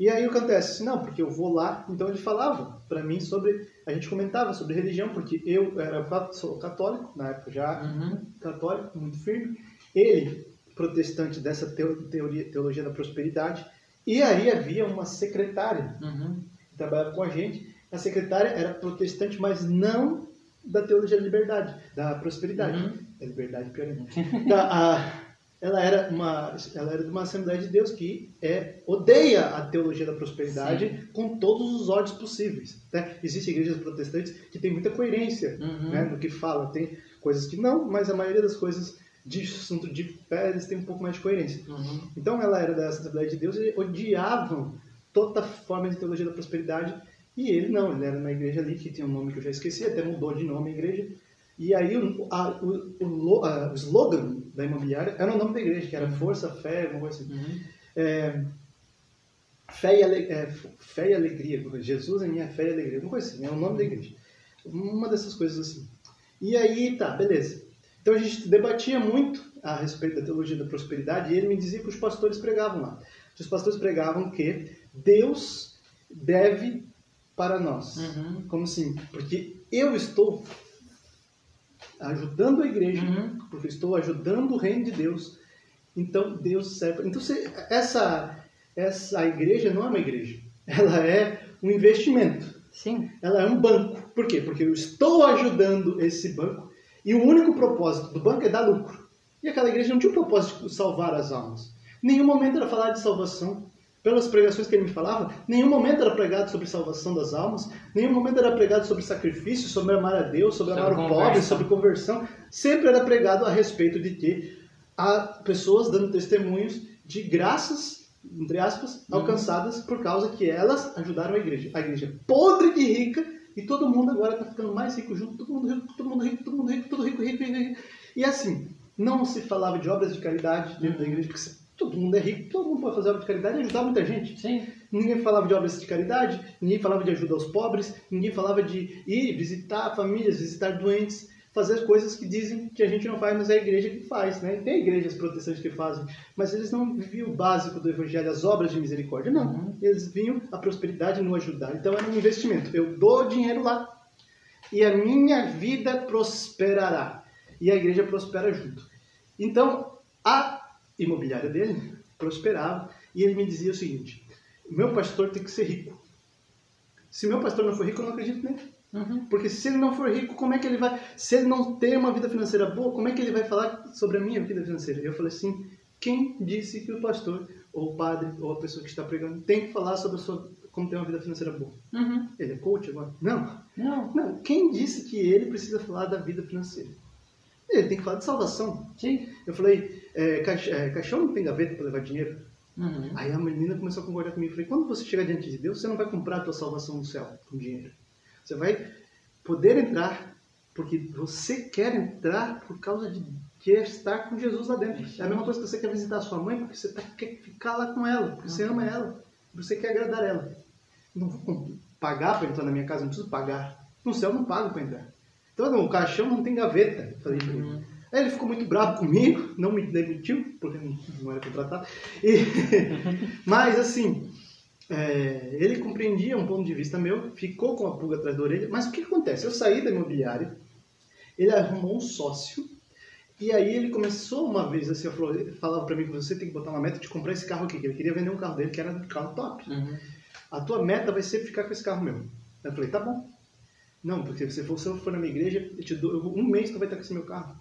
E aí o que acontece? Assim, não, porque eu vou lá. Então ele falava para mim sobre. A gente comentava sobre religião, porque eu era sou católico, na época já uhum. católico, muito firme. Ele, protestante dessa teoria, teologia da prosperidade. E aí havia uma secretária uhum. que trabalhava com a gente. A secretária era protestante, mas não da teologia da liberdade, da prosperidade. Uhum. Da liberdade, pior ainda. da, a, ela era uma ela era de uma Assembleia de Deus que é, odeia a teologia da prosperidade Sim. com todos os ódios possíveis. Né? Existem igrejas protestantes que têm muita coerência uhum. né, no que fala. Tem coisas que não, mas a maioria das coisas de assunto de fé eles têm um pouco mais de coerência. Uhum. Então ela era da Assembleia de Deus e odiavam toda forma de teologia da prosperidade e ele não, ele era na igreja ali que tinha um nome que eu já esqueci, até mudou de nome a igreja e aí o, a, o, o, a, o, slogan da imobiliária era o nome da igreja, que era Força, Fé, alguma coisa assim. Uhum. É, fé, e é, fé e alegria. Jesus é minha fé e alegria. Alguma coisa assim, é o nome da igreja. Uma dessas coisas assim. E aí, tá, beleza. Então a gente debatia muito a respeito da teologia da prosperidade e ele me dizia que os pastores pregavam lá. Os pastores pregavam que Deus deve para nós. Uhum. Como assim? Porque eu estou ajudando a igreja, uhum. porque estou ajudando o reino de Deus. Então Deus serve. Então essa essa igreja não é uma igreja, ela é um investimento. Sim. Ela é um banco. Por quê? Porque eu estou ajudando esse banco e o único propósito do banco é dar lucro. E aquela igreja não tinha o propósito de salvar as almas. Nenhum momento era falar de salvação. Pelas pregações que ele me falava, nenhum momento era pregado sobre salvação das almas, nenhum momento era pregado sobre sacrifício, sobre amar a Deus, sobre, sobre amar o pobre, sobre conversão. Sempre era pregado a respeito de ter a pessoas dando testemunhos de graças, entre aspas, uhum. alcançadas por causa que elas ajudaram a igreja. A igreja é podre de rica e todo mundo agora está ficando mais rico junto, todo mundo rico, todo mundo rico, todo mundo rico, todo rico, rico, rico, rico. E assim, não se falava de obras de caridade dentro da igreja, porque todo mundo é rico, todo mundo pode fazer obra de caridade e ajudar muita gente. Sim. Ninguém falava de obras de caridade, ninguém falava de ajuda aos pobres, ninguém falava de ir visitar famílias, visitar doentes, fazer coisas que dizem que a gente não faz, mas é a igreja que faz, né? Tem igrejas protestantes que fazem, mas eles não viviam o básico do evangelho, as obras de misericórdia, não. Uhum. Eles vinham a prosperidade no ajudar. Então era um investimento. Eu dou dinheiro lá e a minha vida prosperará. E a igreja prospera junto. Então, a imobiliária dele prosperava e ele me dizia o seguinte: meu pastor tem que ser rico. Se meu pastor não for rico, eu não acredito nele. Uhum. Porque se ele não for rico, como é que ele vai. Se ele não tem uma vida financeira boa, como é que ele vai falar sobre a minha vida financeira? Eu falei assim: quem disse que o pastor, ou o padre, ou a pessoa que está pregando, tem que falar sobre a sua, como ter uma vida financeira boa? Uhum. Ele é coach agora? Não. Não. Não. Quem disse que ele precisa falar da vida financeira? Ele tem que falar de salvação. Sim. Eu falei, é, é, caixão não tem gaveta para levar dinheiro? Uhum. Aí a menina começou a concordar comigo. Eu falei, quando você chegar diante de Deus, você não vai comprar a tua salvação no céu com dinheiro. Você vai poder entrar porque você quer entrar por causa de estar com Jesus lá dentro. É a mesma coisa que você quer visitar a sua mãe porque você tá, quer ficar lá com ela, porque uhum. você ama ela, você quer agradar ela. Não vou pagar para entrar na minha casa, não preciso pagar. No céu não pago para entrar. Então, não, o caixão não tem gaveta. Eu falei uhum. Aí ele ficou muito bravo comigo, não me demitiu, porque não era contratado. E, (laughs) mas, assim, é, ele compreendia um ponto de vista meu, ficou com a pulga atrás da orelha. Mas o que acontece? Eu saí da imobiliária, ele arrumou um sócio, e aí ele começou uma vez assim, falou, ele falava para mim que você tem que botar uma meta de comprar esse carro aqui, que ele queria vender um carro dele que era um carro top. Uhum. A tua meta vai ser ficar com esse carro meu. Eu falei, tá bom. Não, porque se você for na minha igreja, eu te dou, um mês tu vai estar com esse meu carro.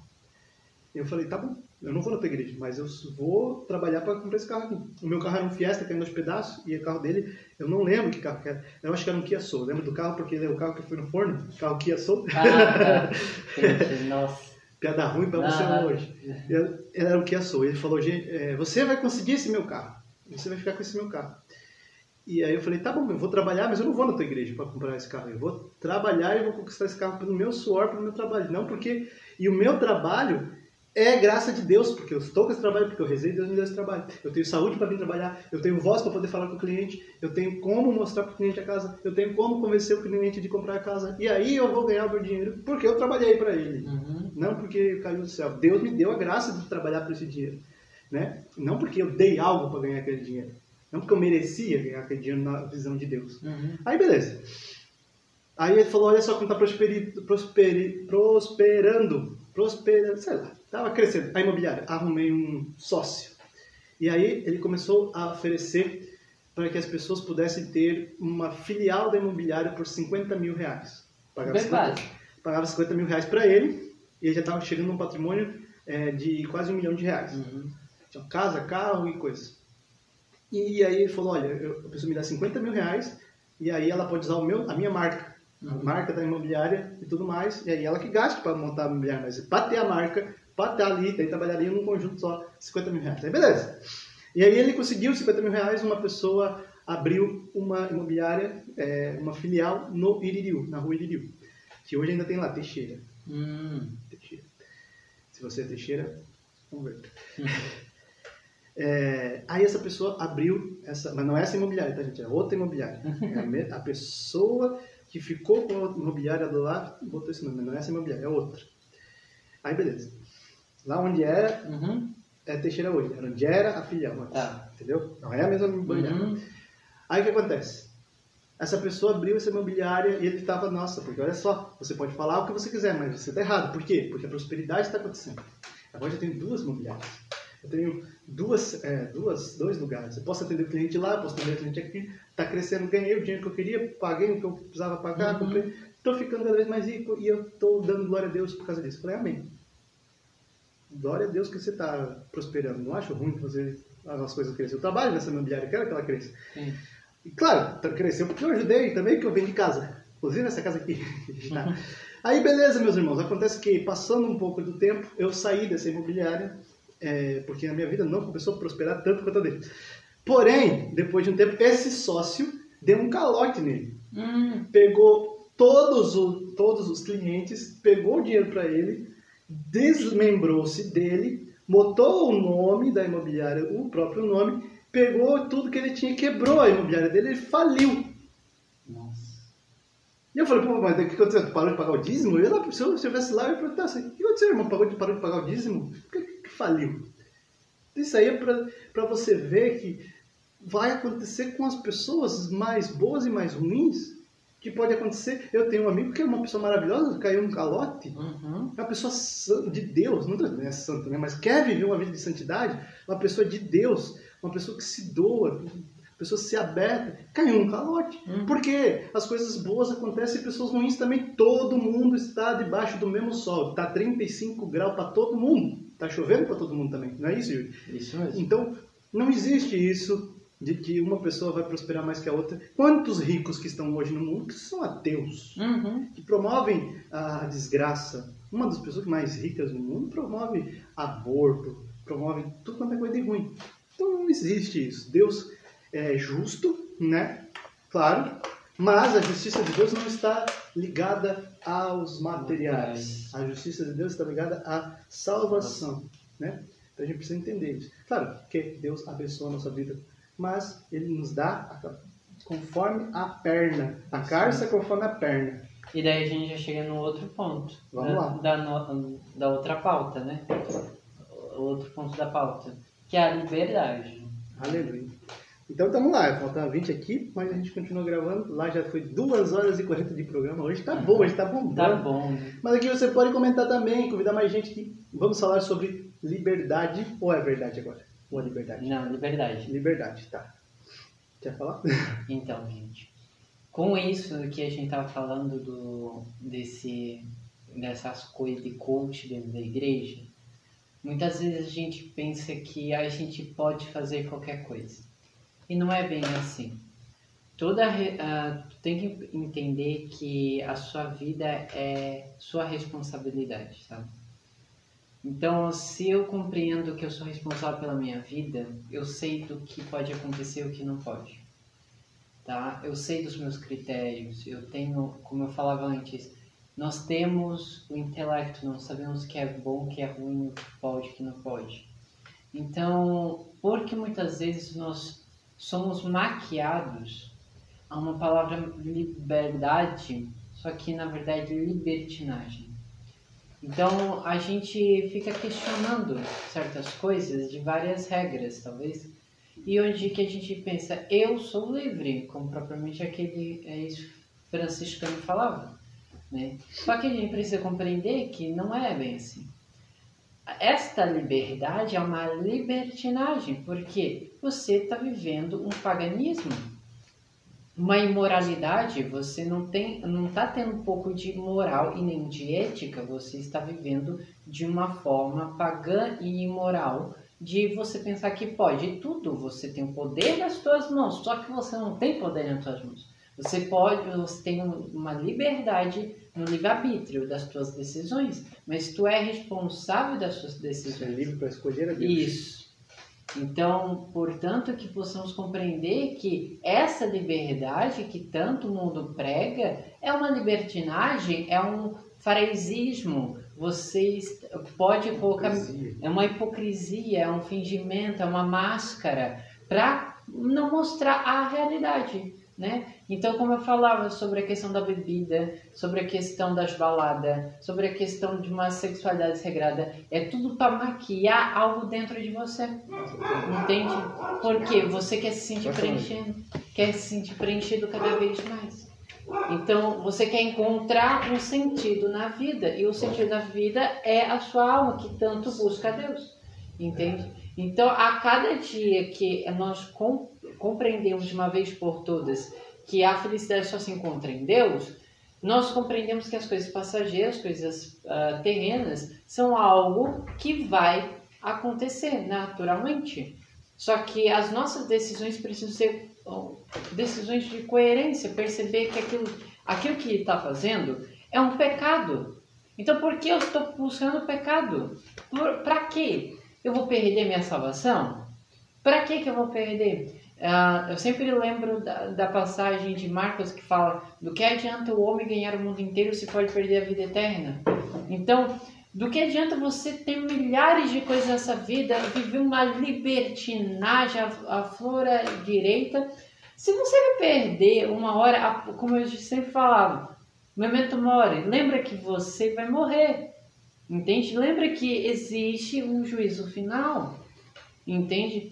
Eu falei, tá bom, eu não vou na tua igreja, mas eu vou trabalhar para comprar esse carro aqui. O meu carro era um Fiesta caindo aos pedaços, e o carro dele, eu não lembro que carro que era. Eu acho que era um Kia Soul. Lembro do carro porque ele é o carro que foi no forno, carro Kia Soul. Ah, (laughs) nossa. Piada ruim para você ah, hoje. Era o Kia Soul. Ele falou, gente, é, você vai conseguir esse meu carro. Você vai ficar com esse meu carro. E aí eu falei, tá bom, eu vou trabalhar, mas eu não vou na tua igreja para comprar esse carro. Eu vou trabalhar e vou conquistar esse carro pelo meu suor, pelo meu trabalho. Não porque... E o meu trabalho é graça de Deus, porque eu estou com esse trabalho, porque eu rezei, Deus me deu esse trabalho. Eu tenho saúde para vir trabalhar, eu tenho voz para poder falar com o cliente, eu tenho como mostrar para o cliente a casa, eu tenho como convencer o cliente de comprar a casa. E aí eu vou ganhar o meu dinheiro, porque eu trabalhei para ele. Uhum. Não porque caiu do céu. Deus me deu a graça de trabalhar por esse dinheiro. Né? Não porque eu dei algo para ganhar aquele dinheiro. Não porque eu merecia ganhar aquele dinheiro na visão de Deus. Uhum. Aí beleza. Aí ele falou, olha só como está prosperi, prosperi, prosperando, prosperando, sei lá, estava crescendo. A imobiliária, arrumei um sócio. E aí ele começou a oferecer para que as pessoas pudessem ter uma filial da imobiliária por 50 mil reais. Pagava, 50, pagava 50 mil reais para ele e ele já estava chegando num patrimônio é, de quase um milhão de reais. Uhum. Tinha casa, carro e coisas. E aí ele falou, olha, eu, a pessoa me dá 50 mil reais e aí ela pode usar o meu, a minha marca, a uhum. marca da imobiliária e tudo mais, e aí ela que gasta para montar a imobiliária, mas para ter a marca, para ter ali, daí trabalharia num conjunto só 50 mil reais. Aí beleza. E aí ele conseguiu 50 mil reais, uma pessoa abriu uma imobiliária, é, uma filial no Iririu, na rua Iririu, que hoje ainda tem lá, Teixeira. Hum. Teixeira. Se você é Teixeira, converta. Hum. (laughs) É, aí essa pessoa abriu essa, mas não é essa imobiliária, tá gente? É outra imobiliária. (laughs) É a, a, pessoa que ficou com a imobiliária do lado botou esse nome, mas não é essa imobiliária, é outra. Aí beleza. Lá onde era, uhum. é Teixeira hoje, era onde era a filial, mas, ah. entendeu? Não é a mesma imobiliária. Uhum. Aí o que acontece? Essa pessoa abriu essa imobiliária e ele estava, nossa, porque olha só, você pode falar o que você quiser, mas você está errado. Por quê? Porque a prosperidade está acontecendo. Agora já tem duas imobiliárias. Eu tenho duas, é, duas, dois lugares. Eu posso atender o cliente lá, eu posso atender o cliente aqui. Está crescendo, ganhei o dinheiro que eu queria, paguei o que eu precisava pagar, uhum. comprei. Estou ficando cada vez mais rico e eu estou dando glória a Deus por causa disso. Eu falei, amém. Glória a Deus que você está prosperando. Não acho ruim fazer as coisas crescer. Eu trabalho nessa imobiliária, eu quero que ela cresça. Sim. E claro, tá, cresceu porque eu ajudei também, que eu vendi casa. Inclusive nessa casa aqui. (laughs) Tá. Aí beleza, meus irmãos. Acontece que, passando um pouco do tempo, eu saí dessa imobiliária, é, porque a minha vida não começou a prosperar tanto quanto a dele. Porém, depois de um tempo, esse sócio deu um calote nele. Hum. Pegou todos, o, todos os clientes, pegou o dinheiro para ele, desmembrou-se dele, botou o nome da imobiliária, o próprio nome, pegou tudo que ele tinha, quebrou a imobiliária dele, ele faliu. Nossa. E eu falei, pô, mas o que aconteceu? Tu parou de pagar o dízimo? Eu, lá, se eu estivesse lá, eu ia perguntar assim, o que aconteceu, irmão? Parou de, parou de pagar o dízimo? Por que, que faliu? Isso aí é para você ver que vai acontecer com as pessoas mais boas e mais ruins que pode acontecer. Eu tenho um amigo que é uma pessoa maravilhosa, caiu um calote. Uhum. É uma pessoa de Deus, não é santo, né? mas quer viver uma vida de santidade. Uma pessoa de Deus, uma pessoa que se doa, uma pessoa se aberta. Caiu um calote. Uhum. Porque as coisas boas acontecem e pessoas ruins também. Todo mundo está debaixo do mesmo sol. Está 35 graus para todo mundo. Está chovendo para todo mundo também. Não é isso, Júlio? Isso mesmo. Então, não existe isso de que uma pessoa vai prosperar mais que a outra. Quantos ricos que estão hoje no mundo que são ateus, uhum. que promovem a desgraça? Uma das pessoas mais ricas do mundo promove aborto, promove tudo quanto é coisa de ruim. Então não existe isso. Deus é justo, né? Claro, mas a justiça de Deus não está ligada aos materiais. A justiça de Deus está ligada à salvação, né? Então a gente precisa entender isso. Claro que Deus abençoa a nossa vida mas ele nos dá conforme a perna. A carça conforme a perna. E daí a gente já chega no outro ponto. Vamos da, lá. Da, no, da outra pauta, né? O outro ponto da pauta. Que é a liberdade. Aleluia. Então estamos lá, falta 20 aqui, mas a gente continua gravando. Lá já foi 2 horas e 40 de programa. Hoje tá bom, hoje tá bom. Tá bom. Mas aqui você pode comentar também, convidar mais gente que vamos falar sobre liberdade. Ou é verdade agora? Ou a liberdade? Não, liberdade. Liberdade, tá. Quer falar? (laughs) Então, gente, com isso que a gente tava falando do, desse, dessas coisas de coach dentro da igreja, muitas vezes a gente pensa que a gente pode fazer qualquer coisa. E não é bem assim. Toda, uh, tem que entender que a sua vida é sua responsabilidade, sabe? Então, se eu compreendo que eu sou responsável pela minha vida, eu sei do que pode acontecer e o que não pode. Tá? Eu sei dos meus critérios, eu tenho, como eu falava antes, nós temos o intelecto, nós sabemos o que é bom, o que é ruim, o que pode, o que não pode. Então, porque muitas vezes nós somos maquiados a uma palavra liberdade, só que na verdade libertinagem. Então a gente fica questionando certas coisas de várias regras, talvez. E onde que a gente pensa, eu sou livre, como propriamente aquele franciscano falava. Né? Só que a gente precisa compreender que não é bem assim. Esta liberdade é uma libertinagem, porque você está vivendo um paganismo uma imoralidade, você não tem, não está tendo um pouco de moral e nem de ética, você está vivendo de uma forma pagã e imoral de você pensar que pode tudo, você tem o poder nas suas mãos, só que você não tem poder nas suas mãos. Você pode, você tem uma liberdade no livre-arbítrio das suas decisões, mas tu é responsável das suas decisões. Você é livre para escolher a Deus. Isso. Então, portanto, que possamos compreender que essa liberdade que tanto o mundo prega é uma libertinagem, é um farisismo. Você pode colocar. É uma hipocrisia, é um fingimento, é uma máscara para não mostrar a realidade né? Então, como eu falava sobre a questão da bebida, sobre a questão das baladas, sobre a questão de uma sexualidade regrada, é tudo para maquiar algo dentro de você. Entende? Porque você quer se sentir preenchendo, quer se sentir preenchido cada vez mais. Então, você quer encontrar um sentido na vida, e o sentido da vida é a sua alma que tanto busca a Deus. Entende? Então, a cada dia que nós com, compreendemos de uma vez por todas que a felicidade só se encontra em Deus, nós compreendemos que as coisas passageiras, coisas uh, terrenas, são algo que vai acontecer naturalmente. Só que as nossas decisões precisam ser decisões de coerência, perceber que aquilo, aquilo que está fazendo é um pecado. Então, por que eu estou buscando o pecado? Para quê? Eu vou perder minha salvação? Para que eu vou perder? Uh, eu sempre lembro da, da, passagem de Marcos que fala do que adianta o homem ganhar o mundo inteiro se pode perder a vida eterna. Então, do que adianta você ter milhares de coisas nessa vida, viver uma libertinagem, a, flora direita, se você vai perder uma hora, como eu sempre falava, memento mori, lembra que você vai morrer, entende? Lembra que existe um juízo final, entende?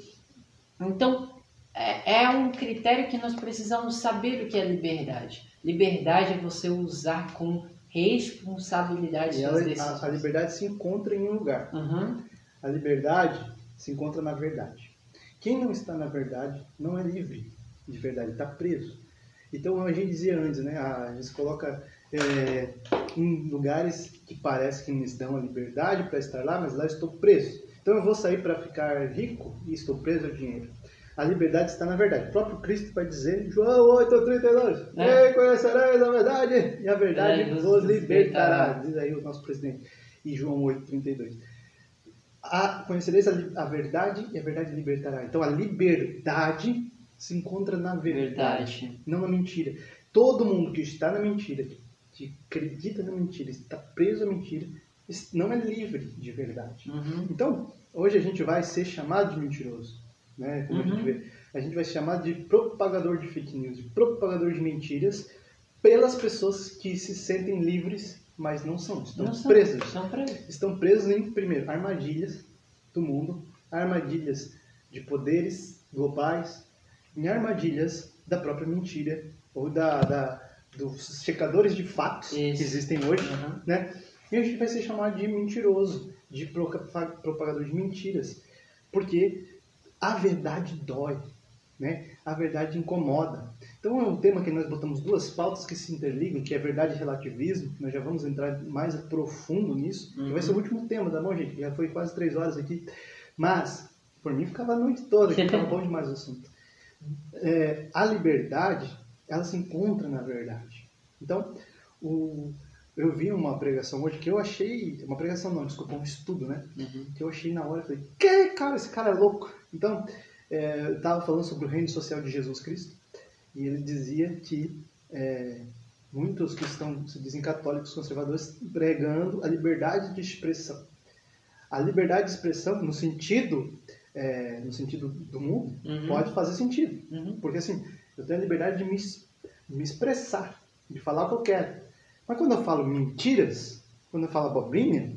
Então, é, é um critério que nós precisamos saber o que é liberdade. Liberdade é você usar com responsabilidade. Ela, a, a, liberdade se encontra em um lugar. Uhum. A liberdade se encontra na verdade. Quem não está na verdade não é livre de verdade, está preso. Então a gente dizia antes, né? A gente coloca é, em lugares que parece que nos dão a liberdade para estar lá, mas lá estou preso. Então eu vou sair para ficar rico e estou preso ao dinheiro. A liberdade está na verdade. O próprio Cristo vai dizer, João 8, 32, é. conhecereis a verdade e a verdade é, vos libertará. Diz aí o nosso presidente. E João 8, 32. A, conhecereis a, a verdade e a verdade libertará. Então a liberdade se encontra na verdade, verdade. não na mentira. Todo mundo que está na mentira, que acredita na mentira, está preso à mentira, não é livre de verdade. Uhum. Então, hoje a gente vai ser chamado de mentiroso né? Como uhum. a gente vê. A gente vai se chamar de propagador de fake news, de propagador de mentiras, pelas pessoas que se sentem livres, mas não são. Estão não presas. Estão presos. Estão presos em, primeiro, armadilhas do mundo, armadilhas de poderes globais, em armadilhas da própria mentira, ou da, da dos checadores de fatos Isso. que existem hoje, uhum. né? E a gente vai ser chamado de mentiroso, de propagador de mentiras, porque a verdade dói, né? A verdade incomoda. Então é um tema que nós botamos duas pautas que se interligam, que é verdade e relativismo. Nós já vamos entrar mais profundo nisso. Uhum. vai ser o último tema, tá bom, gente? Já foi quase três horas aqui. Mas, por mim, ficava a noite toda, que estava bom demais o assunto. É, a liberdade, ela se encontra na verdade. Então, o, eu vi uma pregação hoje que eu achei. Uma pregação não, desculpa, um estudo, né? Uhum. Que eu achei na hora e falei, que cara, esse cara é louco. Então, é, eu estava falando sobre o reino social de Jesus Cristo e ele dizia que é, muitos que estão, se dizem católicos conservadores, pregando a liberdade de expressão. A liberdade de expressão, no sentido, é, no sentido do mundo, uhum. pode fazer sentido. Uhum. Porque assim, eu tenho a liberdade de me, me expressar, de falar o que eu quero. Mas quando eu falo mentiras, quando eu falo abobrinha,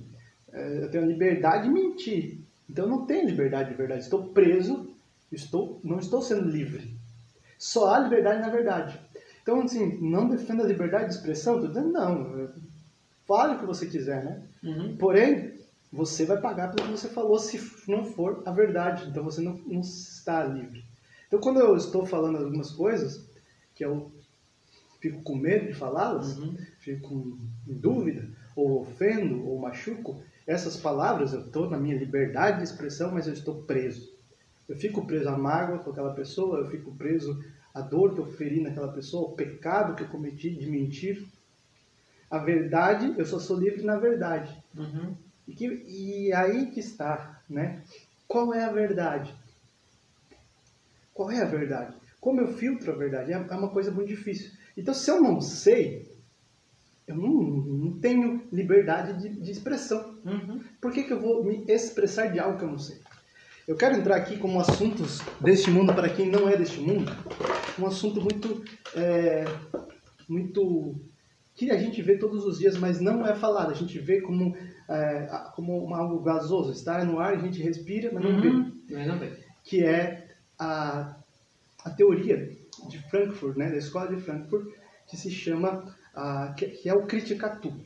é, eu tenho a liberdade de mentir. Então eu não tenho liberdade de verdade. Estou preso, estou, não estou sendo livre. Só há liberdade na verdade. Então, assim, não defenda a liberdade de expressão. Estou dizendo, não. Fale o que você quiser, né? Uhum. Porém, você vai pagar pelo que você falou se não for a verdade. Então você não, não está livre. Então, quando eu estou falando algumas coisas que eu fico com medo de falá-las, uhum. fico em dúvida, ou ofendo, ou machuco, essas palavras, eu estou na minha liberdade de expressão, mas eu estou preso. Eu fico preso à mágoa com aquela pessoa, eu fico preso à dor que eu feri naquela pessoa, ao pecado que eu cometi de mentir. A verdade, eu só sou livre na verdade. Uhum. E, que, e aí que está, né? Qual é a verdade? Qual é a verdade? Como eu filtro a verdade? É, é uma coisa muito difícil. Então, se eu não sei, eu não, não tenho liberdade de, de expressão. Uhum. Por que, que eu vou me expressar de algo que eu não sei? Eu quero entrar aqui como assuntos deste mundo para quem não é deste mundo, um assunto muito, é, muito que a gente vê todos os dias, mas não é falado. A gente vê como, é, como algo gasoso, está no ar, a gente respira, mas não uhum. vê. Mas não vê. Que é a, a teoria de Frankfurt, né, da escola de Frankfurt, que se chama ah, que, que, é o criticar tudo.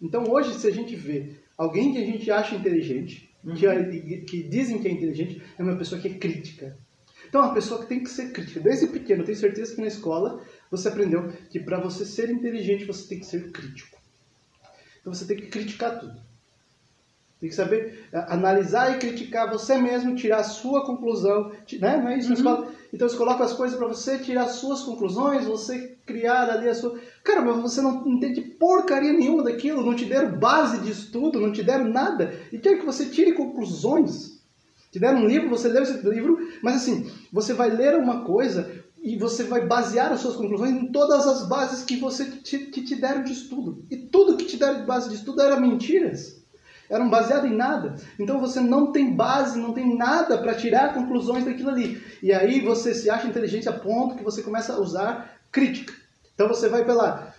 Então hoje, se a gente vê alguém que a gente acha inteligente, uhum. que, é, que dizem que é inteligente é uma pessoa que é crítica. Então, é uma pessoa que tem que ser crítica. Desde pequeno, eu tenho certeza que na escola você aprendeu que para você ser inteligente, você tem que ser crítico. Então, você tem que criticar tudo. Tem que saber analisar e criticar você mesmo, tirar a sua conclusão. Né? Não é isso? Uhum. Então eles colocam as coisas para você tirar suas conclusões, você criar ali a sua. Cara, mas você não entende porcaria nenhuma daquilo, não te deram base de estudo, não te deram nada. E quer que você tire conclusões. Te deram um livro, você leu esse livro, mas assim, você vai ler uma coisa e você vai basear as suas conclusões em todas as bases que você te, que te deram de estudo. E tudo que te deram de base de estudo era mentiras eram baseadas em nada. Então você não tem base, não tem nada para tirar conclusões daquilo ali. E aí você se acha inteligente a ponto que você começa a usar crítica. Então você vai pela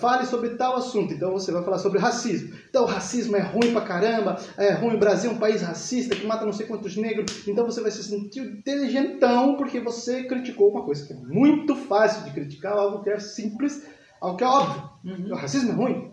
fale sobre tal assunto. Então você vai falar sobre racismo. Então o racismo é ruim pra caramba, é ruim, o Brasil é um país racista que mata não sei quantos negros. Então você vai se sentir inteligentão porque você criticou uma coisa que é muito fácil de criticar, algo que é simples, algo que é óbvio. Uhum. O racismo é ruim.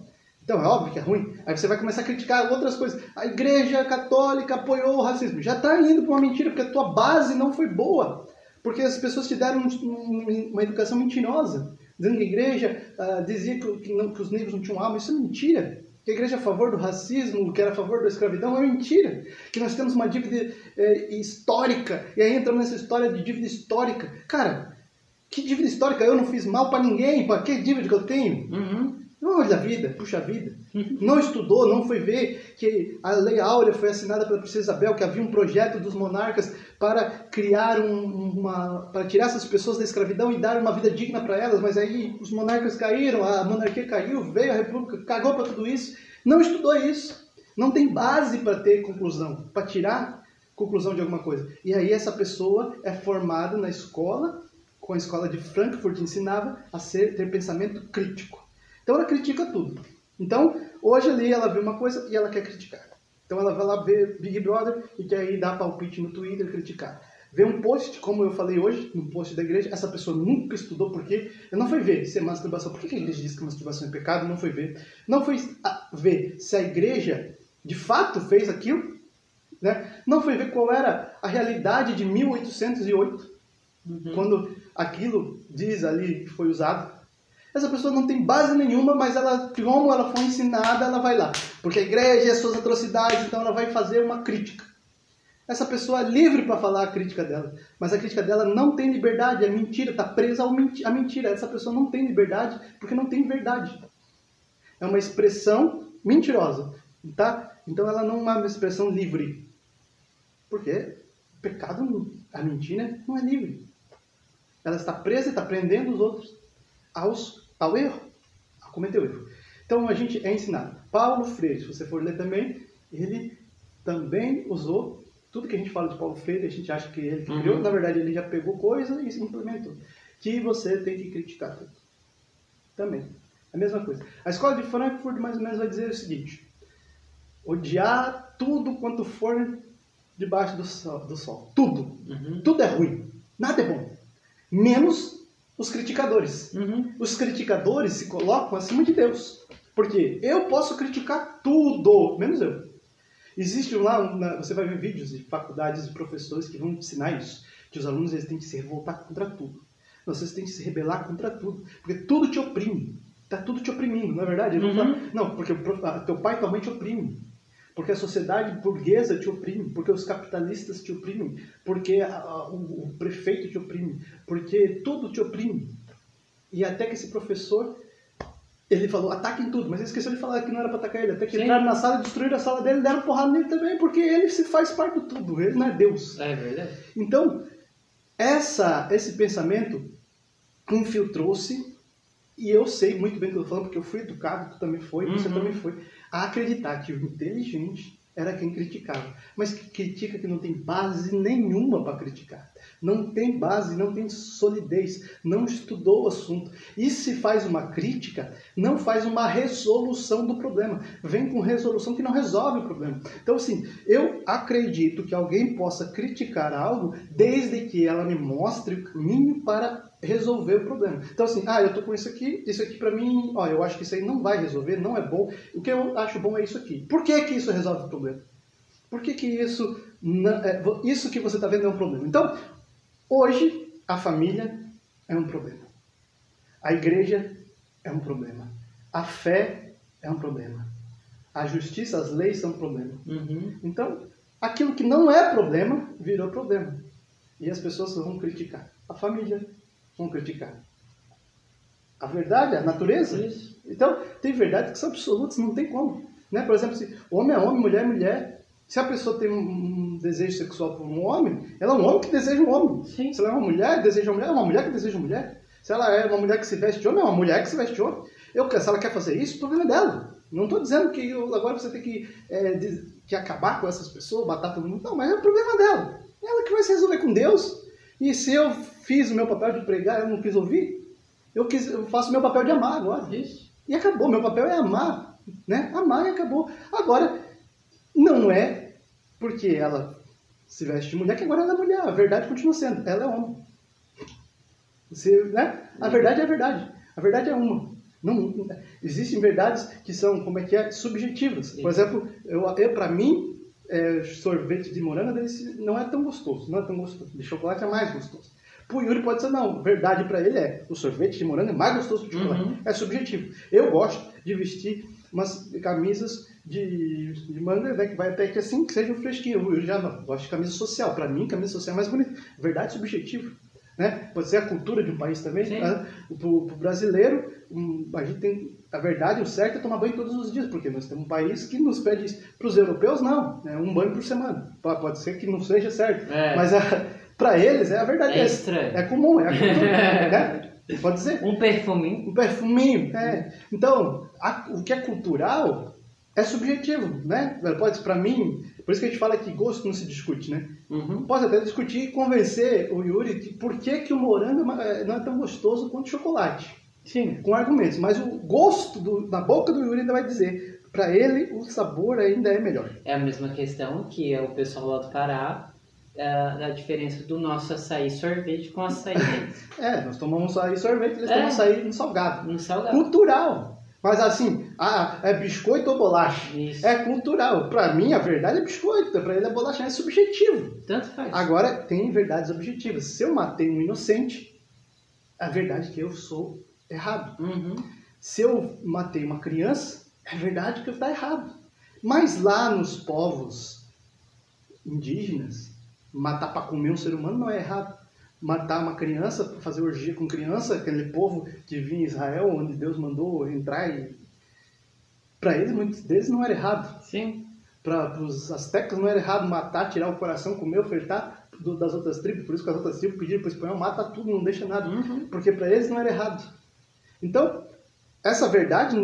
Então é óbvio que é ruim. Aí você vai começar a criticar outras coisas. A igreja católica apoiou o racismo. Já está indo para uma mentira, porque a tua base não foi boa. Porque as pessoas te deram uma educação mentirosa. Dizendo que a igreja uh, dizia que, não, que, os negros não tinham alma. Isso é mentira. Que a igreja é a favor do racismo, que era a favor da escravidão, é mentira. Que nós temos uma dívida eh, histórica. E aí entramos nessa história de dívida histórica. Cara, que dívida histórica? Eu não fiz mal para ninguém. Para que dívida que eu tenho? Uhum. Olha a vida, puxa a vida. Não estudou, não foi ver que a Lei Áurea foi assinada pela princesa Isabel, que havia um projeto dos monarcas para criar um, uma. para tirar essas pessoas da escravidão e dar uma vida digna para elas, mas aí os monarcas caíram, a monarquia caiu, veio a república, cagou para tudo isso. Não estudou isso. Não tem base para ter conclusão, para tirar conclusão de alguma coisa. E aí essa pessoa é formada na escola, com a escola de Frankfurt ensinava a ser, ter pensamento crítico. Então ela critica tudo. Então, hoje ali ela vê uma coisa e ela quer criticar. Então ela vai lá ver Big Brother e quer aí dar palpite no Twitter e criticar. Vê um post, como eu falei hoje, no post da igreja, essa pessoa nunca estudou porque não foi ver se é masturbação. Por que a igreja diz que masturbação é pecado? Não foi ver. Não foi ver se a igreja de fato fez aquilo. Né? Não foi ver qual era a realidade de 1808, uhum. quando aquilo diz ali que foi usado. Essa pessoa não tem base nenhuma, mas ela, como ela foi ensinada, ela vai lá. Porque a igreja e as suas atrocidades, então ela vai fazer uma crítica. Essa pessoa é livre para falar a crítica dela, mas a crítica dela não tem liberdade, é mentira, está presa à mentira. Essa pessoa não tem liberdade porque não tem verdade. É uma expressão mentirosa, tá? Então ela não é uma expressão livre. Porque pecado, a mentira não é livre. Ela está presa está prendendo os outros aos, ao erro, a cometer o erro. Então a gente é ensinado. Paulo Freire, se você for ler também, ele também usou tudo que a gente fala de Paulo Freire, a gente acha que ele que criou, uhum. na verdade ele já pegou coisa e implementou. Que você tem que criticar tudo. Também. A mesma coisa. A escola de Frankfurt mais ou menos vai dizer o seguinte: odiar tudo quanto for debaixo do sol. Do sol. Tudo. Uhum. Tudo é ruim. Nada é bom. Menos os criticadores. Uhum. Os criticadores se colocam acima de Deus. Porque eu posso criticar tudo, menos eu. Existe lá, você vai ver vídeos de faculdades e professores que vão ensinar isso. Que os alunos eles têm que se revoltar contra tudo. Vocês têm que se rebelar contra tudo. Porque tudo te oprime. Está tudo te oprimindo, não é verdade? Uhum. Não, porque teu pai e tua mãe te oprimem porque a sociedade burguesa te oprime, porque os capitalistas te oprimem, porque a, a, o, o, prefeito te oprime, porque tudo te oprime. E até que esse professor, ele falou, ataquem tudo, mas ele esqueceu de falar que não era para atacar ele, até que Sim. entraram na sala, destruíram a sala dele, deram porrada nele também, porque ele se faz parte de tudo, ele não é Deus. É verdade. Então, essa, esse pensamento infiltrou-se, e eu sei muito bem o que eu estou falando, porque eu fui educado, tu também foi, uhum. você também foi a acreditar que o inteligente era quem criticava, mas que critica que não tem base nenhuma para criticar. Não tem base, não tem solidez, não estudou o assunto. E se faz uma crítica, não faz uma resolução do problema. Vem com resolução que não resolve o problema. Então, assim, eu acredito que alguém possa criticar algo desde que ela me mostre o caminho para resolver o problema. Então assim, ah, eu tô com isso aqui, isso aqui para mim, ó, eu acho que isso aí não vai resolver, não é bom. O que eu acho bom é isso aqui. Por que que isso resolve o problema? Por que, que isso, é, isso que você está vendo é um problema? Então, hoje, a família é um problema. A igreja é um problema. A fé é um problema. A justiça, as leis são um problema. Uhum. Então, aquilo que não é problema, virou problema. E as pessoas vão criticar. A família vão criticar. A verdade, a natureza. Isso. Então, tem verdades que são absolutas, não tem como. Né? Por exemplo, se homem é homem, mulher é mulher. Se a pessoa tem um desejo sexual por um homem, ela é um homem que deseja um homem. Sim. Se ela é uma mulher, deseja uma mulher, é uma mulher que deseja uma mulher. Se ela é uma mulher que se veste de homem, é uma mulher que se veste de homem. Eu, se ela quer fazer isso, o problema é dela. Não estou dizendo que agora você tem que, é, de, que acabar com essas pessoas, matar todo mundo. Não, mas é o problema dela. Ela que vai se resolver com Deus. E se eu fiz o meu papel de pregar, eu não quis ouvir, eu, quis, eu faço o meu papel de amar agora. Isso. E acabou. Meu papel é amar. Né? Amar e acabou. Agora, não é porque ela se veste de mulher que agora ela é mulher. A verdade continua sendo. Ela é homem. Você, né? A verdade é a verdade. A verdade é uma. Não, existem verdades que são, como é que é, subjetivas. Por exemplo, eu, eu para mim, é, sorvete de moranga não é tão gostoso, não é tão gostoso. De chocolate é mais gostoso. Pro Yuri pode ser não, verdade para ele é, o sorvete de moranga é mais gostoso que o chocolate. Uhum. É subjetivo. Eu gosto de vestir umas camisas de, de manga, né, que vai até que assim, que seja fresquinho. Eu já não, gosto de camisa social. Para mim, camisa social é mais bonita. Verdade subjetiva. Né? Pode ser a cultura de um país também. Né? Para o brasileiro, um, a gente tem a verdade, o certo é tomar banho todos os dias, porque nós temos um país que nos pede isso. Para os europeus, não, é um banho por semana. Pode ser que não seja certo, é. mas para eles é a verdade. É, estranho. É comum, é a cultura. (laughs) né? Pode dizer. Um perfuminho. Um perfuminho, é. Então, a, o que é cultural é subjetivo, né? Pode, para mim, por isso que a gente fala que gosto não se discute, né? Uhum. Pode até discutir e convencer o Yuri de por que, que o morango é, não é tão gostoso quanto o chocolate. Sim. Com argumentos. Mas o gosto do, na boca do Yuri ainda vai dizer. Para ele, o sabor ainda é melhor. É a mesma questão que é o pessoal lá do Pará, é, a diferença do nosso açaí sorvete com açaí (laughs) é, nós tomamos açaí sorvete, eles É. tomam açaí no salgado. no salgado. Cultural. Mas assim, ah, é biscoito ou bolacha? Isso. É cultural. Para mim, a verdade é biscoito. Para ele, a bolacha é subjetivo. Tanto faz. Agora, tem verdades objetivas. Se eu matei um inocente, a verdade é que eu sou errado. Uhum. Se eu matei uma criança, é verdade que eu está errado. Mas lá nos povos indígenas, matar para comer um ser humano não é errado. Matar uma criança, fazer orgia com criança, aquele povo que vinha em Israel, onde Deus mandou entrar e... Para eles, muitos deles não era errado. Sim. Para os astecas não era errado matar, tirar o coração, comer, ofertar do- das outras tribos. Por isso que as outras tribos pediram para o espanhol, mata tudo, não deixa nada. Uhum. Porque para eles não era errado. Então, essa verdade,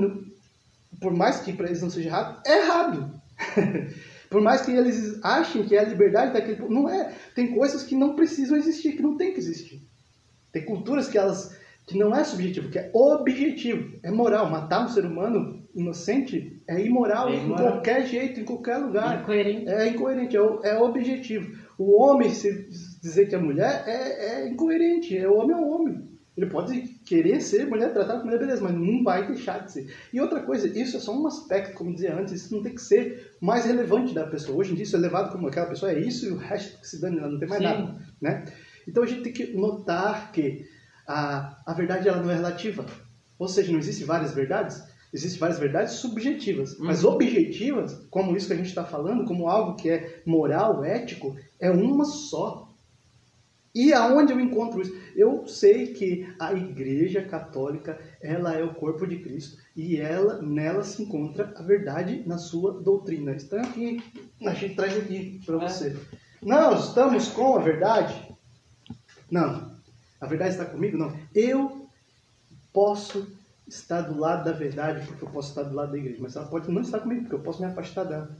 por mais que para eles não seja errado, é errado. (laughs) por mais que eles achem que é a liberdade daquele povo, não é. Tem coisas que não precisam existir, que não tem que existir. Tem culturas que elas que não é subjetivo, que é objetivo, é moral. Matar um ser humano inocente é imoral, É em imoral. qualquer jeito, em qualquer lugar. Incoerente. É incoerente, é, é objetivo. O homem se dizer que é mulher é, é incoerente. É o homem é o homem. Ele pode querer ser mulher, tratar como mulher, beleza, mas não vai deixar de ser. E outra coisa, isso é só um aspecto, como dizia antes, isso não tem que ser mais relevante da pessoa. Hoje em dia isso é levado como aquela pessoa é isso e o resto que se dane, ela não tem mais Sim. nada. Né? Então a gente tem que notar que a, a verdade ela não é relativa. Ou seja, não existem várias verdades, existem várias verdades subjetivas. Mas Uhum. objetivas, como isso que a gente está falando, como algo que é moral, ético, é uma só. E aonde eu encontro isso? Eu sei que a Igreja Católica, ela é o corpo de Cristo e ela nela se encontra a verdade na sua doutrina. Está aqui, a gente traz aqui para É. você. Nós estamos com a verdade? Não. A verdade está comigo? Não. Eu posso estar do lado da verdade porque eu posso estar do lado da igreja, mas ela pode não estar comigo porque eu posso me afastar dela.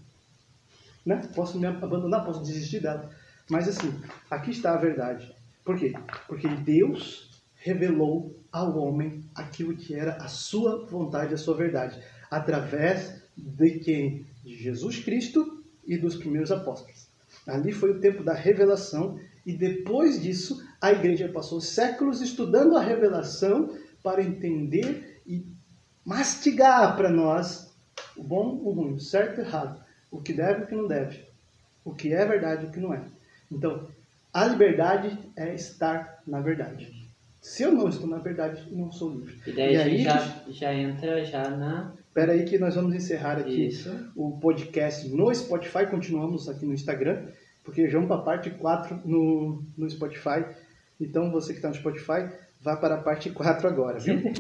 Né? Posso me abandonar, posso desistir dela. Mas assim, aqui está a verdade. Por quê? Porque Deus revelou ao homem aquilo que era a sua vontade, a sua verdade, através de quem? De Jesus Cristo e dos primeiros apóstolos. Ali foi o tempo da revelação e depois disso a igreja passou séculos estudando a revelação para entender e mastigar para nós o bom, o ruim, o certo e errado, o que deve e o que não deve. o que é verdade e o que não é. Então, a liberdade é estar na verdade. Se eu não estou na verdade, não sou livre. E daí E a aí gente já, já entra já na. Espera aí que nós vamos encerrar aqui Isso. o podcast no Spotify, continuamos aqui no Instagram, porque já vamos para a parte 4 no, no Spotify. Então, você que está no Spotify, vá para a parte 4 agora, viu? (laughs)